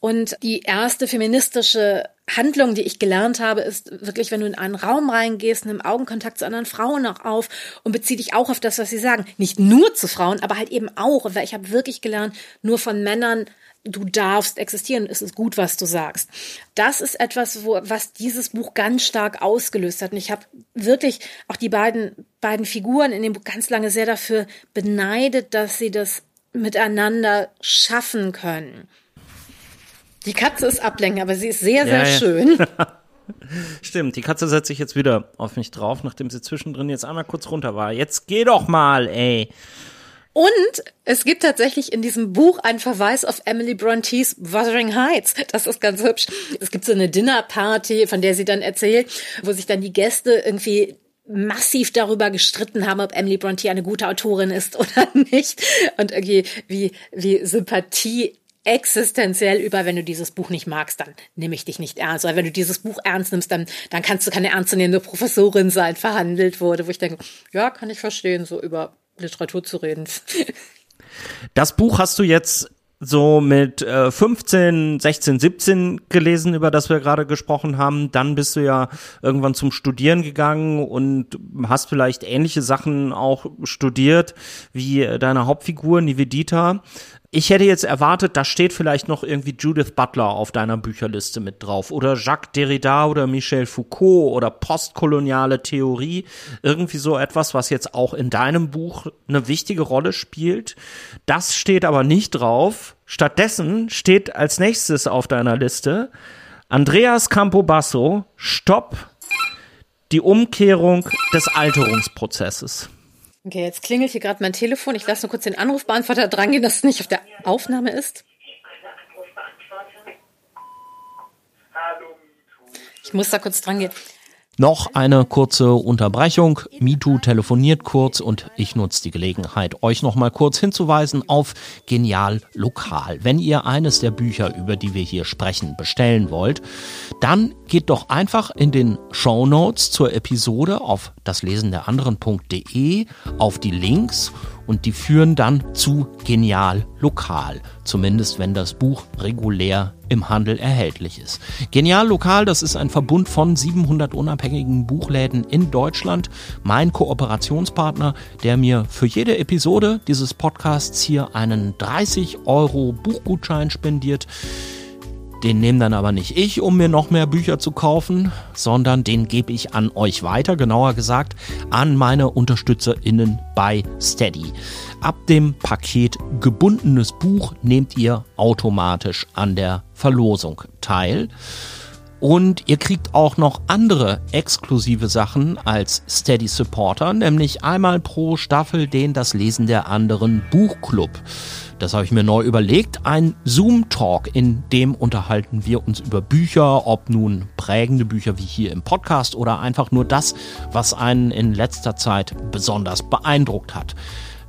Und die erste feministische Handlung, die ich gelernt habe, ist wirklich, wenn du in einen Raum reingehst, nimm Augenkontakt zu anderen Frauen auch auf und bezieh dich auch auf das, was sie sagen. Nicht nur zu Frauen, aber halt eben auch, weil ich habe wirklich gelernt, nur von Männern du darfst existieren, es ist gut, was du sagst. Das ist etwas, wo, was dieses Buch ganz stark ausgelöst hat. Und ich habe wirklich auch die beiden, beiden Figuren in dem Buch ganz lange sehr dafür beneidet, dass sie das miteinander schaffen können. Die Katze ist ablenken, aber sie ist sehr, sehr ja, ja. schön. <laughs> Stimmt, die Katze setzt sich jetzt wieder auf mich drauf, nachdem sie zwischendrin jetzt einmal kurz runter war. Jetzt geh doch mal, ey. Und es gibt tatsächlich in diesem Buch einen Verweis auf Emily Brontes Wuthering Heights. Das ist ganz hübsch. Es gibt so eine Dinnerparty, von der sie dann erzählt, wo sich dann die Gäste irgendwie massiv darüber gestritten haben, ob Emily Bronte eine gute Autorin ist <laughs> oder nicht. Und irgendwie wie, wie Sympathie existenziell über, wenn du dieses Buch nicht magst, dann nehme ich dich nicht ernst. Oder wenn du dieses Buch ernst nimmst, dann, dann kannst du keine ernstzunehmende Professorin sein, verhandelt wurde, wo ich denke, ja, kann ich verstehen, so über Literatur zu reden. <laughs> Das Buch hast du jetzt so mit äh, 15, 16, 17 gelesen, über das wir gerade gesprochen haben. Dann bist du ja irgendwann zum Studieren gegangen und hast vielleicht ähnliche Sachen auch studiert wie deine Hauptfigur Nivedita. Ich hätte jetzt erwartet, da steht vielleicht noch irgendwie Judith Butler auf deiner Bücherliste mit drauf oder Jacques Derrida oder Michel Foucault oder postkoloniale Theorie. Irgendwie so etwas, was jetzt auch in deinem Buch eine wichtige Rolle spielt. Das steht aber nicht drauf. Stattdessen steht als nächstes auf deiner Liste Andreas Campobasso, Stopp, die Umkehrung des Alterungsprozesses. Okay, jetzt klingelt hier gerade mein Telefon. Ich lasse nur kurz den Anrufbeantworter drangehen, dass es nicht auf der Aufnahme ist. Ich muss da kurz drangehen. Noch eine kurze Unterbrechung. MeToo telefoniert kurz und ich nutze die Gelegenheit, euch noch mal kurz hinzuweisen auf Genial Lokal. Wenn ihr eines der Bücher, über die wir hier sprechen, bestellen wollt, dann geht doch einfach in den Show Notes zur Episode auf daslesen der anderen.de auf die Links und die führen dann zu Genial Lokal, zumindest wenn das Buch regulär im Handel erhältlich ist. Genial Lokal, das ist ein Verbund von 700 unabhängigen Buchläden in Deutschland. Mein Kooperationspartner, der mir für jede Episode dieses Podcasts hier einen 30 Euro Buchgutschein spendiert. Den nehme dann aber nicht ich, um mir noch mehr Bücher zu kaufen, sondern den gebe ich an euch weiter, genauer gesagt an meine UnterstützerInnen bei Steady. Ab dem Paket gebundenes Buch nehmt ihr automatisch an der Verlosung teil. Und ihr kriegt auch noch andere exklusive Sachen als Steady Supporter, nämlich einmal pro Staffel den Das Lesen der anderen Buchclub. Das habe ich mir neu überlegt. Ein Zoom-Talk, in dem unterhalten wir uns über Bücher, ob nun prägende Bücher wie hier im Podcast oder einfach nur das, was einen in letzter Zeit besonders beeindruckt hat.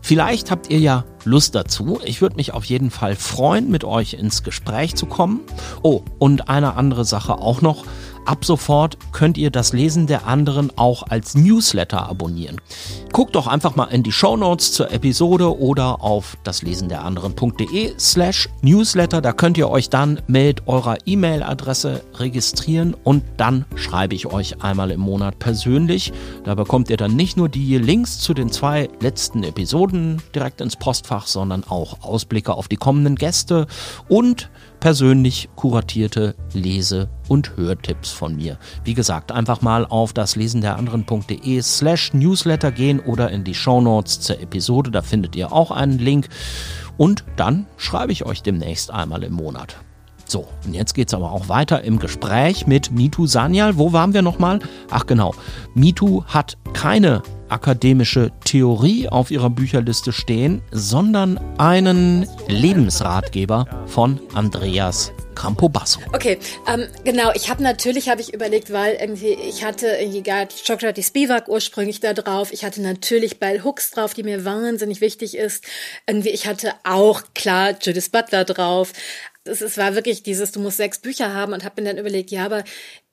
Vielleicht habt ihr ja Lust dazu. Ich würde mich auf jeden Fall freuen, mit euch ins Gespräch zu kommen. Oh, und eine andere Sache auch noch. Ab sofort könnt ihr das Lesen der anderen auch als Newsletter abonnieren. Guckt doch einfach mal in die Show Notes zur Episode oder auf daslesenderanderen.de slash Newsletter. Da könnt ihr euch dann mit eurer E-Mail-Adresse registrieren und dann schreibe ich euch einmal im Monat persönlich. Da bekommt ihr dann nicht nur die Links zu den zwei letzten Episoden direkt ins Postfach, sondern auch Ausblicke auf die kommenden Gäste und persönlich kuratierte Lese- und Hörtipps von mir. Wie gesagt, einfach mal auf das Lesen der anderen.de slash Newsletter gehen oder in die Show Notes zur Episode, da findet ihr auch einen Link. Und dann schreibe ich euch demnächst einmal im Monat. So, und jetzt geht es aber auch weiter im Gespräch mit Mitu Sanyal. Wo waren wir nochmal? Ach genau, Mitu hat keine akademische Theorie auf ihrer Bücherliste stehen, sondern einen Lebensratgeber von Andreas Campobasso. Okay, ähm, genau. Ich habe natürlich habe ich überlegt, weil irgendwie ich hatte irgendwie Chocolate Spivak ursprünglich da drauf. Ich hatte natürlich Bell Hooks drauf, die mir wahnsinnig wichtig ist. Irgendwie ich hatte auch klar Judith Butler drauf. Es, es war wirklich dieses, du musst sechs Bücher haben und habe mir dann überlegt, ja, aber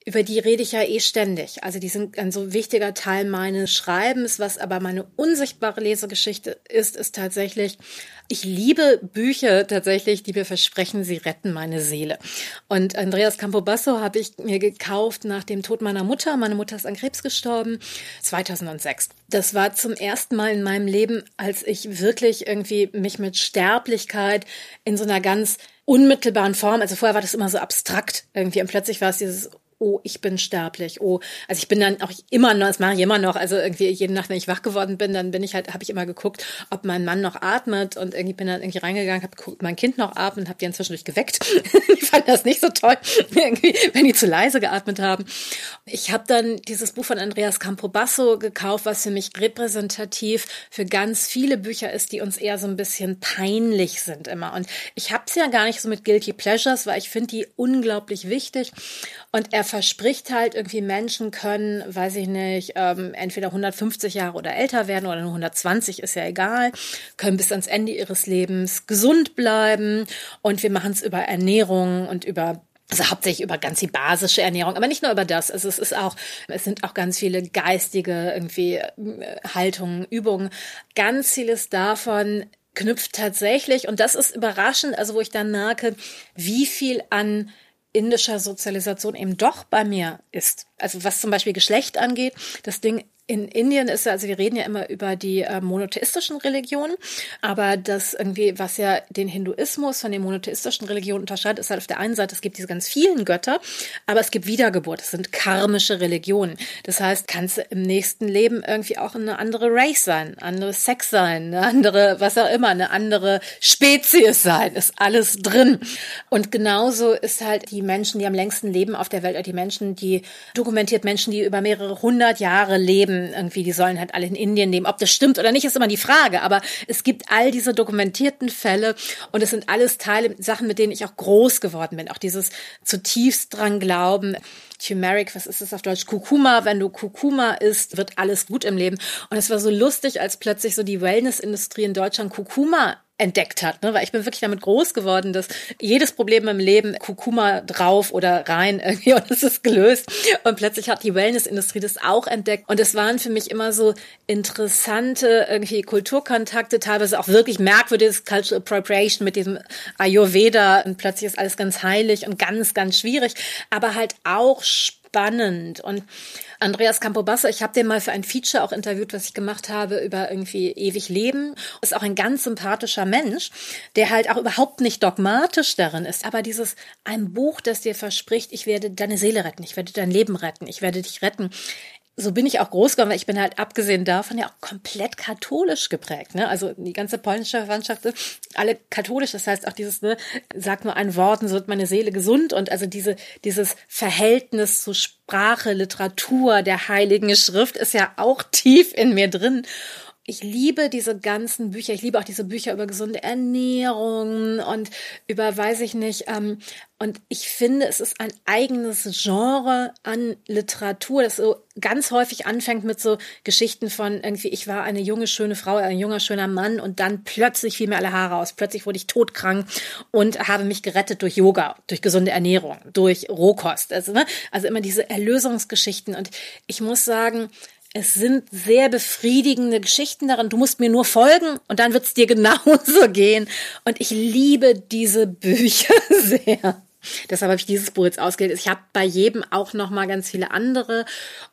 über die rede ich ja eh ständig. Also die sind ein so wichtiger Teil meines Schreibens. Was aber meine unsichtbare Lesegeschichte ist, ist tatsächlich, ich liebe Bücher tatsächlich, die mir versprechen, sie retten meine Seele. Und Andreas Campobasso habe ich mir gekauft nach dem Tod meiner Mutter. Meine Mutter ist an Krebs gestorben, 2006. Das war zum ersten Mal in meinem Leben, als ich wirklich irgendwie mich mit Sterblichkeit in so einer ganz unmittelbaren Form, also vorher war das immer so abstrakt irgendwie und plötzlich war es dieses oh, ich bin sterblich, oh, also ich bin dann auch immer noch, das mache ich immer noch, also irgendwie jede Nacht, wenn ich wach geworden bin, dann bin ich halt, habe ich immer geguckt, ob mein Mann noch atmet und irgendwie bin dann irgendwie reingegangen, habe geguckt, mein Kind noch atmet, habe die inzwischen durch geweckt. <laughs> ich fand das nicht so toll, <laughs> irgendwie, wenn die zu leise geatmet haben. Ich habe dann dieses Buch von Andreas Campobasso gekauft, was für mich repräsentativ für ganz viele Bücher ist, die uns eher so ein bisschen peinlich sind immer. Und ich habe es ja gar nicht so mit Guilty Pleasures, weil ich finde die unglaublich wichtig. Und er verspricht halt irgendwie, Menschen können, weiß ich nicht, ähm, entweder 150 Jahre oder älter werden oder nur 120, ist ja egal, können bis ans Ende ihres Lebens gesund bleiben. Und wir machen es über Ernährung und über also hauptsächlich über ganz die basische Ernährung, aber nicht nur über das. Also es ist auch, es sind auch ganz viele geistige irgendwie äh, Haltungen, Übungen. Ganz vieles davon knüpft tatsächlich, und das ist überraschend, also wo ich dann merke, wie viel an indischer Sozialisation eben doch bei mir ist. Also was zum Beispiel Geschlecht angeht, das Ding in Indien ist ja, also wir reden ja immer über die äh, monotheistischen Religionen, aber das irgendwie, was ja den Hinduismus von den monotheistischen Religionen unterscheidet, ist halt auf der einen Seite, es gibt diese ganz vielen Götter, aber es gibt Wiedergeburt, es sind karmische Religionen. Das heißt, kannst du im nächsten Leben irgendwie auch eine andere Race sein, ein anderes Sex sein, eine andere, was auch immer, eine andere Spezies sein, ist alles drin. Und genauso ist halt die Menschen, die am längsten leben auf der Welt, die Menschen, die dokumentiert Menschen, die über mehrere hundert Jahre leben, irgendwie, die sollen halt alle in Indien leben. Ob das stimmt oder nicht, ist immer die Frage. Aber es gibt all diese dokumentierten Fälle und es sind alles Teile, Sachen, mit denen ich auch groß geworden bin. Auch dieses zutiefst dran glauben. Turmeric, was ist das auf Deutsch? Kurkuma, wenn du Kurkuma isst, wird alles gut im Leben. Und es war so lustig, als plötzlich so die Wellnessindustrie in Deutschland Kurkuma entdeckt hat, ne? weil ich bin wirklich damit groß geworden, dass jedes Problem im Leben Kurkuma drauf oder rein <laughs> irgendwie und es ist gelöst. Und plötzlich hat die Wellnessindustrie das auch entdeckt. Und es waren für mich immer so interessante irgendwie Kulturkontakte, teilweise auch wirklich merkwürdiges Cultural Appropriation mit diesem Ayurveda. Und plötzlich ist alles ganz heilig und ganz, ganz schwierig, aber halt auch und Andreas Campobasso, ich habe den mal für ein Feature auch interviewt, was ich gemacht habe über irgendwie ewig Leben. Ist auch ein ganz sympathischer Mensch, der halt auch überhaupt nicht dogmatisch darin ist. Aber dieses, ein Buch, das dir verspricht, ich werde deine Seele retten, ich werde dein Leben retten, ich werde dich retten so bin ich auch groß geworden, weil ich bin halt abgesehen davon ja auch komplett katholisch geprägt. Ne? Also die ganze polnische Verwandtschaft, alle katholisch. Das heißt auch dieses, ne, sag nur ein Wort und so wird meine Seele gesund. Und also diese, dieses Verhältnis zu Sprache, Literatur, der Heiligen Schrift ist ja auch tief in mir drin ich liebe diese ganzen Bücher. Ich liebe auch diese Bücher über gesunde Ernährung und über, weiß ich nicht. Ähm, und ich finde, es ist ein eigenes Genre an Literatur, das so ganz häufig anfängt mit so Geschichten von irgendwie, ich war eine junge, schöne Frau, ein junger, schöner Mann und dann plötzlich fiel mir alle Haare aus. Plötzlich wurde ich todkrank und habe mich gerettet durch Yoga, durch gesunde Ernährung, durch Rohkost. Also, ne? also immer diese Erlösungsgeschichten. Und ich muss sagen, es sind sehr befriedigende Geschichten darin. Du musst mir nur folgen und dann wird es dir <laughs> genauso gehen. Und ich liebe diese Bücher <laughs> sehr. Deshalb habe ich dieses Buch jetzt ausgewählt. Ich habe bei jedem auch noch mal ganz viele andere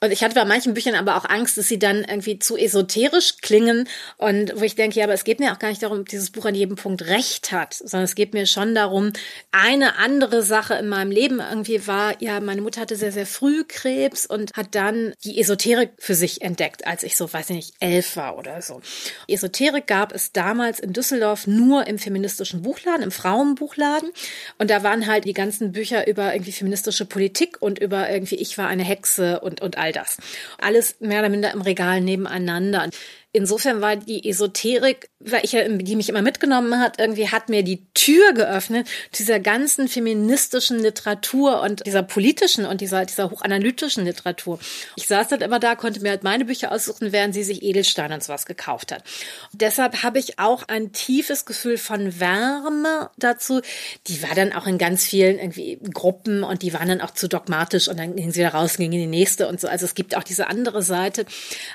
und ich hatte bei manchen Büchern aber auch Angst, dass sie dann irgendwie zu esoterisch klingen und wo ich denke, ja, aber es geht mir auch gar nicht darum, ob dieses Buch an jedem Punkt recht hat, sondern es geht mir schon darum, eine andere Sache in meinem Leben irgendwie war, ja, meine Mutter hatte sehr sehr früh Krebs und hat dann die Esoterik für sich entdeckt, als ich so, weiß ich nicht, elf war oder so. Esoterik gab es damals in Düsseldorf nur im feministischen Buchladen, im Frauenbuchladen und da waren halt die ganzen Bücher über irgendwie feministische Politik und über irgendwie ich war eine Hexe und, und all das. Alles mehr oder minder im Regal nebeneinander. Insofern war die Esoterik, weil ich ja, die mich immer mitgenommen hat, irgendwie hat mir die Tür geöffnet dieser ganzen feministischen Literatur und dieser politischen und dieser, dieser hochanalytischen Literatur. Ich saß dann immer da, konnte mir halt meine Bücher aussuchen, während sie sich Edelstein und sowas gekauft hat. Und deshalb habe ich auch ein tiefes Gefühl von Wärme dazu. Die war dann auch in ganz vielen irgendwie Gruppen und die waren dann auch zu dogmatisch und dann gingen sie wieder raus und gingen in die nächste und so. Also es gibt auch diese andere Seite.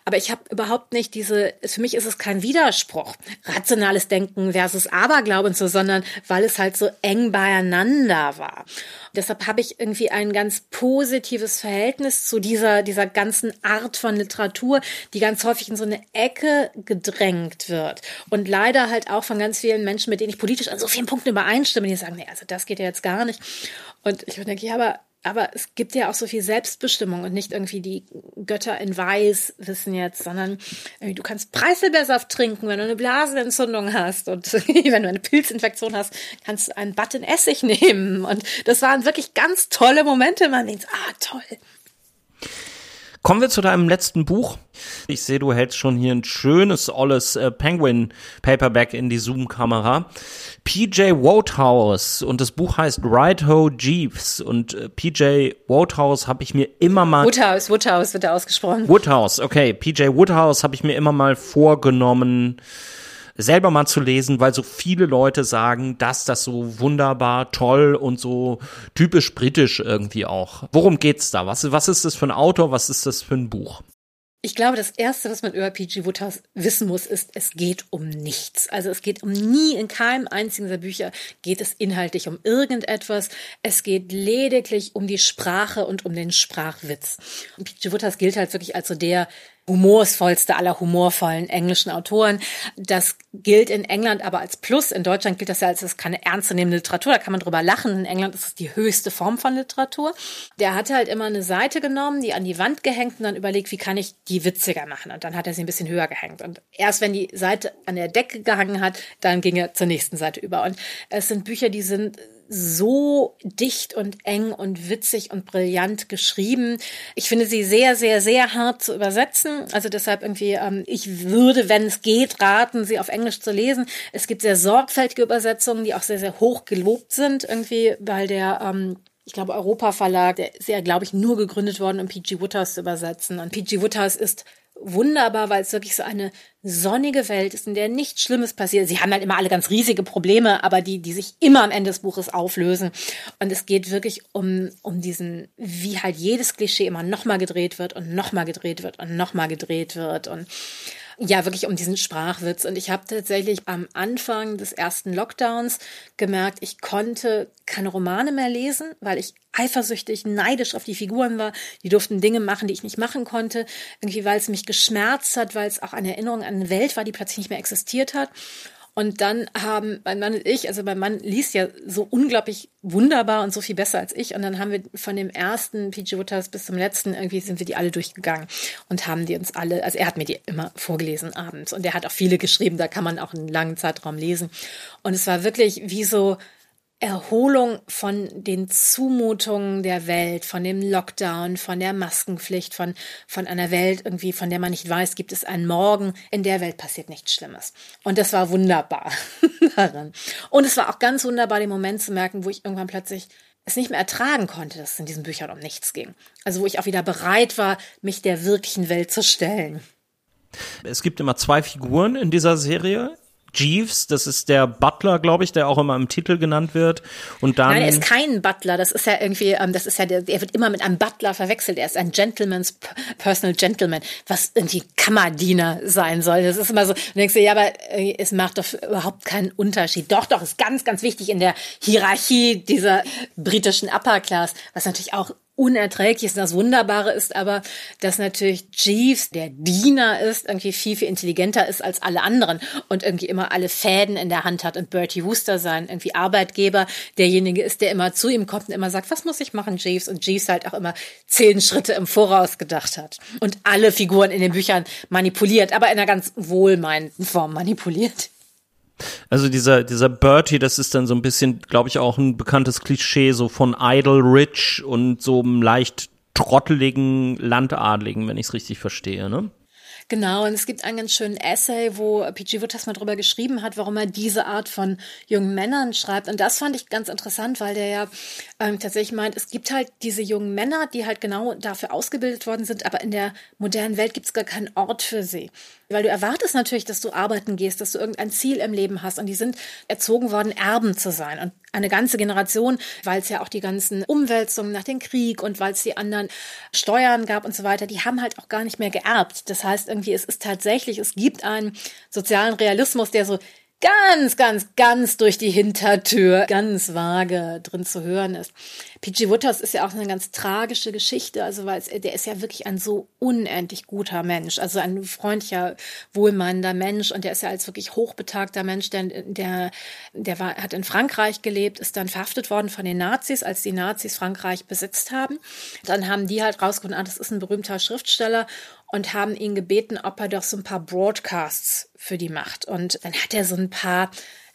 Aber ich habe überhaupt nicht diese für mich ist es kein Widerspruch, rationales Denken versus Aberglaube und so, sondern weil es halt so eng beieinander war. Deshalb habe ich irgendwie ein ganz positives Verhältnis zu dieser, dieser ganzen Art von Literatur, die ganz häufig in so eine Ecke gedrängt wird. Und leider halt auch von ganz vielen Menschen, mit denen ich politisch an so vielen Punkten übereinstimme, die sagen, nee, also das geht ja jetzt gar nicht. Und ich denke, ja, aber aber es gibt ja auch so viel Selbstbestimmung und nicht irgendwie die Götter in Weiß wissen jetzt, sondern du kannst Preiselbeersaft trinken, wenn du eine Blasenentzündung hast und <laughs> wenn du eine Pilzinfektion hast, kannst du einen Button Essig <laughs> nehmen und das waren wirklich ganz tolle Momente. Man denkt, ah toll, Kommen wir zu deinem letzten Buch. Ich sehe, du hältst schon hier ein schönes, olles äh, Penguin Paperback in die Zoom-Kamera. PJ Wodehouse und das Buch heißt Ride Ho Jeeves und äh, PJ Wodehouse habe ich mir immer mal Woodhouse, Woodhouse wird da ausgesprochen. Woodhouse, okay, PJ Woodhouse habe ich mir immer mal vorgenommen selber mal zu lesen, weil so viele Leute sagen, dass das so wunderbar, toll und so typisch britisch irgendwie auch. Worum geht's da? Was, was ist das für ein Autor? Was ist das für ein Buch? Ich glaube, das Erste, was man über P.G. Woodhouse wissen muss, ist, es geht um nichts. Also es geht um nie, in keinem einzigen der Bücher geht es inhaltlich um irgendetwas. Es geht lediglich um die Sprache und um den Sprachwitz. Und P.G. Woodhouse gilt halt wirklich als so der humorvollste aller humorvollen englischen Autoren. Das gilt in England aber als Plus. In Deutschland gilt das ja als keine ernstzunehmende Literatur. Da kann man drüber lachen. In England ist es die höchste Form von Literatur. Der hatte halt immer eine Seite genommen, die an die Wand gehängt und dann überlegt, wie kann ich die witziger machen? Und dann hat er sie ein bisschen höher gehängt. Und erst wenn die Seite an der Decke gehangen hat, dann ging er zur nächsten Seite über. Und es sind Bücher, die sind so dicht und eng und witzig und brillant geschrieben. Ich finde sie sehr, sehr, sehr hart zu übersetzen. Also deshalb irgendwie, ähm, ich würde, wenn es geht, raten, sie auf Englisch zu lesen. Es gibt sehr sorgfältige Übersetzungen, die auch sehr, sehr hoch gelobt sind, irgendwie, weil der ähm, ich glaube, Europa Verlag, der ist ja, glaube ich, nur gegründet worden, um P.G. Woodhouse zu übersetzen. Und P.G. Woodhouse ist wunderbar, weil es wirklich so eine sonnige Welt ist, in der nichts Schlimmes passiert. Sie haben halt immer alle ganz riesige Probleme, aber die, die sich immer am Ende des Buches auflösen. Und es geht wirklich um, um diesen, wie halt jedes Klischee immer nochmal gedreht wird und nochmal gedreht wird und nochmal gedreht wird und ja, wirklich um diesen Sprachwitz. Und ich habe tatsächlich am Anfang des ersten Lockdowns gemerkt, ich konnte keine Romane mehr lesen, weil ich eifersüchtig, neidisch auf die Figuren war. Die durften Dinge machen, die ich nicht machen konnte. Irgendwie, weil es mich geschmerzt hat, weil es auch eine Erinnerung an eine Welt war, die plötzlich nicht mehr existiert hat. Und dann haben mein Mann und ich, also mein Mann liest ja so unglaublich wunderbar und so viel besser als ich. Und dann haben wir von dem ersten PG Woodhouse bis zum letzten irgendwie sind wir die alle durchgegangen und haben die uns alle, also er hat mir die immer vorgelesen abends und er hat auch viele geschrieben, da kann man auch einen langen Zeitraum lesen. Und es war wirklich wie so, Erholung von den Zumutungen der Welt, von dem Lockdown, von der Maskenpflicht, von, von einer Welt irgendwie, von der man nicht weiß, gibt es einen Morgen, in der Welt passiert nichts Schlimmes. Und das war wunderbar <laughs> daran. Und es war auch ganz wunderbar, den Moment zu merken, wo ich irgendwann plötzlich es nicht mehr ertragen konnte, dass es in diesen Büchern um nichts ging. Also wo ich auch wieder bereit war, mich der wirklichen Welt zu stellen. Es gibt immer zwei Figuren in dieser Serie. Jeeves, das ist der Butler, glaube ich, der auch immer im Titel genannt wird. Und dann. Nein, er ist kein Butler. Das ist ja irgendwie, ähm, das ist ja, der, er wird immer mit einem Butler verwechselt. Er ist ein Gentleman's Personal Gentleman, was irgendwie Kammerdiener sein soll. Das ist immer so. Du denkst dir, ja, aber äh, es macht doch überhaupt keinen Unterschied. Doch, doch, ist ganz, ganz wichtig in der Hierarchie dieser britischen Upper Class, was natürlich auch unerträglich ist. Das Wunderbare ist aber, dass natürlich Jeeves, der Diener ist, irgendwie viel, viel intelligenter ist als alle anderen und irgendwie immer alle Fäden in der Hand hat. Und Bertie Wooster sein irgendwie Arbeitgeber, derjenige ist, der immer zu ihm kommt und immer sagt, was muss ich machen, Jeeves? Und Jeeves halt auch immer zehn Schritte im Voraus gedacht hat. Und alle Figuren in den Büchern manipuliert, aber in einer ganz wohlmeinenden Form manipuliert. Also dieser, dieser Bertie, das ist dann so ein bisschen, glaube ich, auch ein bekanntes Klischee so von Idle Rich und so einem leicht trotteligen Landadligen, wenn ich es richtig verstehe, ne? Genau, und es gibt einen ganz schönen Essay, wo P.G. Woodhouse mal drüber geschrieben hat, warum er diese Art von jungen Männern schreibt. Und das fand ich ganz interessant, weil der ja ähm, tatsächlich meint, es gibt halt diese jungen Männer, die halt genau dafür ausgebildet worden sind, aber in der modernen Welt gibt es gar keinen Ort für sie. Weil du erwartest natürlich, dass du arbeiten gehst, dass du irgendein Ziel im Leben hast. Und die sind erzogen worden, Erben zu sein. Und eine ganze Generation, weil es ja auch die ganzen Umwälzungen nach dem Krieg und weil es die anderen Steuern gab und so weiter, die haben halt auch gar nicht mehr geerbt. Das heißt irgendwie, es ist tatsächlich, es gibt einen sozialen Realismus, der so ganz, ganz, ganz durch die Hintertür ganz vage drin zu hören ist. P.G. Woodhouse ist ja auch eine ganz tragische Geschichte, also weil es, der ist ja wirklich ein so unendlich guter Mensch, also ein freundlicher, wohlmeinender Mensch und der ist ja als wirklich hochbetagter Mensch, der, der, der war, hat in Frankreich gelebt, ist dann verhaftet worden von den Nazis, als die Nazis Frankreich besetzt haben. Dann haben die halt rausgefunden, ah, das ist ein berühmter Schriftsteller und haben ihn gebeten, ob er doch so ein paar Broadcasts für die macht. Und dann hat er so ein paar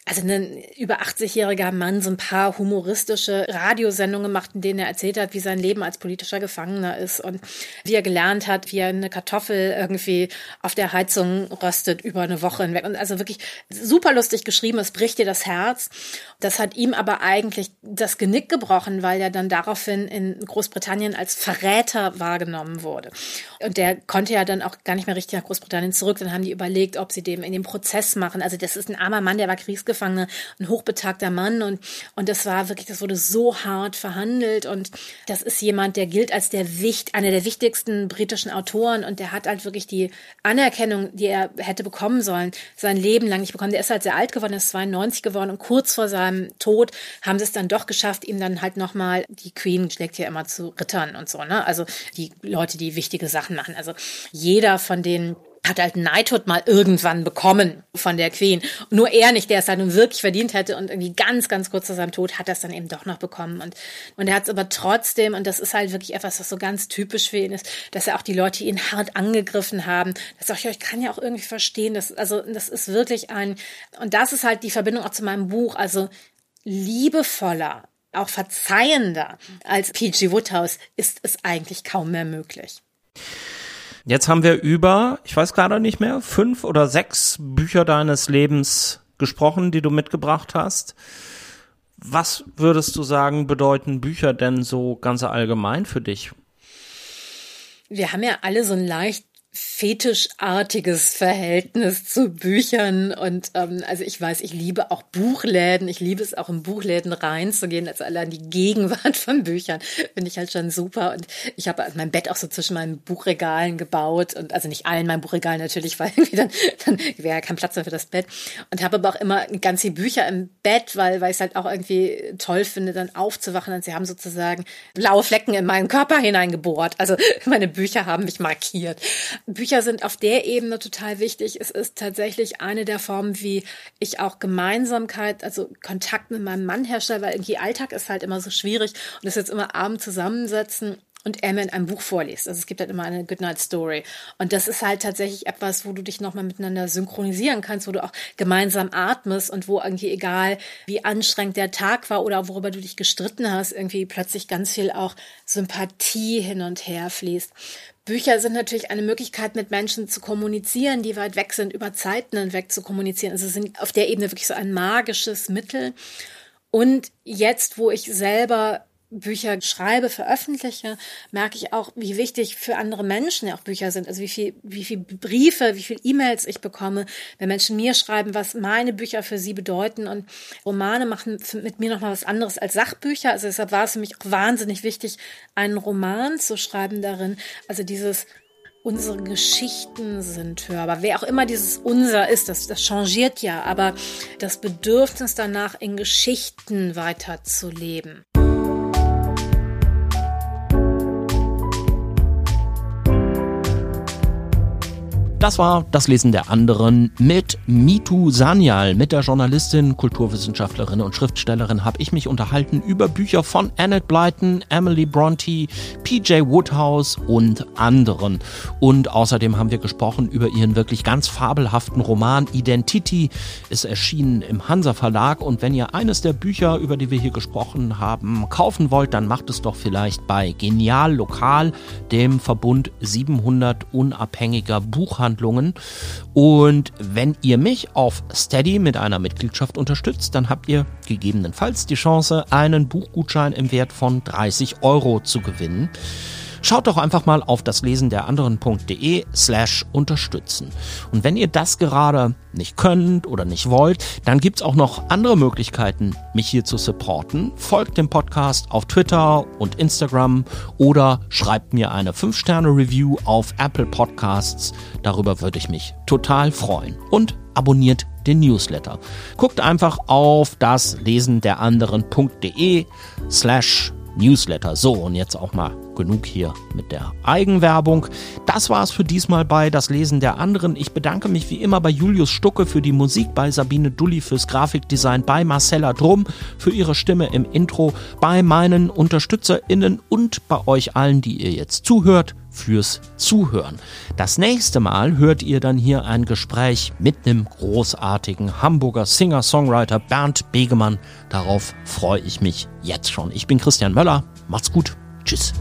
also ein über 80-jähriger Mann so ein paar humoristische Radiosendungen gemacht, in denen er erzählt hat, wie sein Leben als politischer Gefangener ist und wie er gelernt hat, wie er eine Kartoffel irgendwie auf der Heizung röstet über eine Woche hinweg. Und also wirklich super lustig geschrieben, es bricht dir das Herz. Das hat ihm aber eigentlich das Genick gebrochen, weil er dann daraufhin in Großbritannien als Verräter wahrgenommen wurde. Und der konnte ja dann auch gar nicht mehr richtig nach Großbritannien zurück. Dann haben die überlegt, ob sie dem in den Prozess machen. Also das ist ein armer Mann, der war Kriegsgefangene Kriegsgefangene, ein hochbetagter Mann und, und das war wirklich, das wurde so hart verhandelt und das ist jemand, der gilt als der Wicht, einer der wichtigsten britischen Autoren und der hat halt wirklich die Anerkennung, die er hätte bekommen sollen, sein Leben lang nicht bekommen. Der ist halt sehr alt geworden, ist 92 geworden und kurz vor seinem Tod haben sie es dann doch geschafft, ihm dann halt nochmal, die Queen schlägt ja immer zu Rittern und so, ne? Also die Leute, die wichtige Sachen machen. Also jeder von denen hat halt Knighthood mal irgendwann bekommen von der Queen. Nur er nicht, der es halt nun wirklich verdient hätte und irgendwie ganz, ganz kurz vor seinem Tod hat es dann eben doch noch bekommen. Und, und er hat es aber trotzdem, und das ist halt wirklich etwas, was so ganz typisch für ihn ist, dass er auch die Leute, ihn hart angegriffen haben, das sag ich euch, kann ja auch irgendwie verstehen, dass, also, das ist wirklich ein, und das ist halt die Verbindung auch zu meinem Buch, also liebevoller, auch verzeihender als P.G. Woodhouse ist es eigentlich kaum mehr möglich. Jetzt haben wir über, ich weiß gerade nicht mehr, fünf oder sechs Bücher deines Lebens gesprochen, die du mitgebracht hast. Was würdest du sagen, bedeuten Bücher denn so ganz allgemein für dich? Wir haben ja alle so ein leicht fetischartiges Verhältnis zu Büchern. Und ähm, also ich weiß, ich liebe auch Buchläden, ich liebe es auch in Buchläden reinzugehen, also allein die Gegenwart von Büchern finde ich halt schon super. Und ich habe mein Bett auch so zwischen meinen Buchregalen gebaut und also nicht allen meinen Buchregalen natürlich, <laughs> weil irgendwie dann, dann wäre ja kein Platz mehr für das Bett. Und habe aber auch immer ganz viele Bücher im Bett, weil weil ich es halt auch irgendwie toll finde, dann aufzuwachen und sie haben sozusagen blaue Flecken in meinen Körper hineingebohrt, also <laughs> meine Bücher haben mich markiert. Bücher sind auf der Ebene total wichtig. Es ist tatsächlich eine der Formen, wie ich auch Gemeinsamkeit, also Kontakt mit meinem Mann herstelle, weil irgendwie Alltag ist halt immer so schwierig und das jetzt immer abends zusammensetzen und er mir in einem Buch vorliest. Also es gibt halt immer eine Goodnight Story. Und das ist halt tatsächlich etwas, wo du dich nochmal miteinander synchronisieren kannst, wo du auch gemeinsam atmest und wo irgendwie egal, wie anstrengend der Tag war oder worüber du dich gestritten hast, irgendwie plötzlich ganz viel auch Sympathie hin und her fließt. Bücher sind natürlich eine Möglichkeit, mit Menschen zu kommunizieren, die weit weg sind, über Zeiten hinweg zu kommunizieren. Also sind auf der Ebene wirklich so ein magisches Mittel. Und jetzt, wo ich selber Bücher schreibe, veröffentliche, merke ich auch, wie wichtig für andere Menschen ja auch Bücher sind. Also wie viel, wie viel Briefe, wie viel E-Mails ich bekomme, wenn Menschen mir schreiben, was meine Bücher für sie bedeuten. Und Romane machen mit mir nochmal was anderes als Sachbücher. Also deshalb war es für mich auch wahnsinnig wichtig, einen Roman zu schreiben darin. Also dieses unsere Geschichten sind hörbar. Wer auch immer dieses unser ist, das, das changiert ja, aber das Bedürfnis danach, in Geschichten weiterzuleben. Das war das Lesen der anderen mit Mitu Sanyal, mit der Journalistin, Kulturwissenschaftlerin und Schriftstellerin habe ich mich unterhalten über Bücher von Annette Blyton, Emily Bronte, PJ Woodhouse und anderen. Und außerdem haben wir gesprochen über ihren wirklich ganz fabelhaften Roman Identity. Ist erschienen im Hansa Verlag und wenn ihr eines der Bücher, über die wir hier gesprochen haben, kaufen wollt, dann macht es doch vielleicht bei Genial Lokal, dem Verbund 700 unabhängiger Buchhandlungen Buchhandlungen. Und wenn ihr mich auf Steady mit einer Mitgliedschaft unterstützt, dann habt ihr gegebenenfalls die Chance, einen Buchgutschein im Wert von 30 Euro zu gewinnen. Schaut doch einfach mal auf das Lesen der anderen.de slash unterstützen. Und wenn ihr das gerade nicht könnt oder nicht wollt, dann gibt's auch noch andere Möglichkeiten, mich hier zu supporten. Folgt dem Podcast auf Twitter und Instagram oder schreibt mir eine 5-Sterne-Review auf Apple Podcasts. Darüber würde ich mich total freuen. Und abonniert den Newsletter. Guckt einfach auf das Lesen der anderen.de slash Newsletter. So, und jetzt auch mal genug hier mit der Eigenwerbung. Das war's für diesmal bei Das Lesen der anderen. Ich bedanke mich wie immer bei Julius Stucke für die Musik, bei Sabine Dulli fürs Grafikdesign, bei Marcella Drum für ihre Stimme im Intro, bei meinen UnterstützerInnen und bei euch allen, die ihr jetzt zuhört fürs Zuhören. Das nächste Mal hört ihr dann hier ein Gespräch mit dem großartigen Hamburger Singer-Songwriter Bernd Begemann. Darauf freue ich mich jetzt schon. Ich bin Christian Möller. Macht's gut. Tschüss.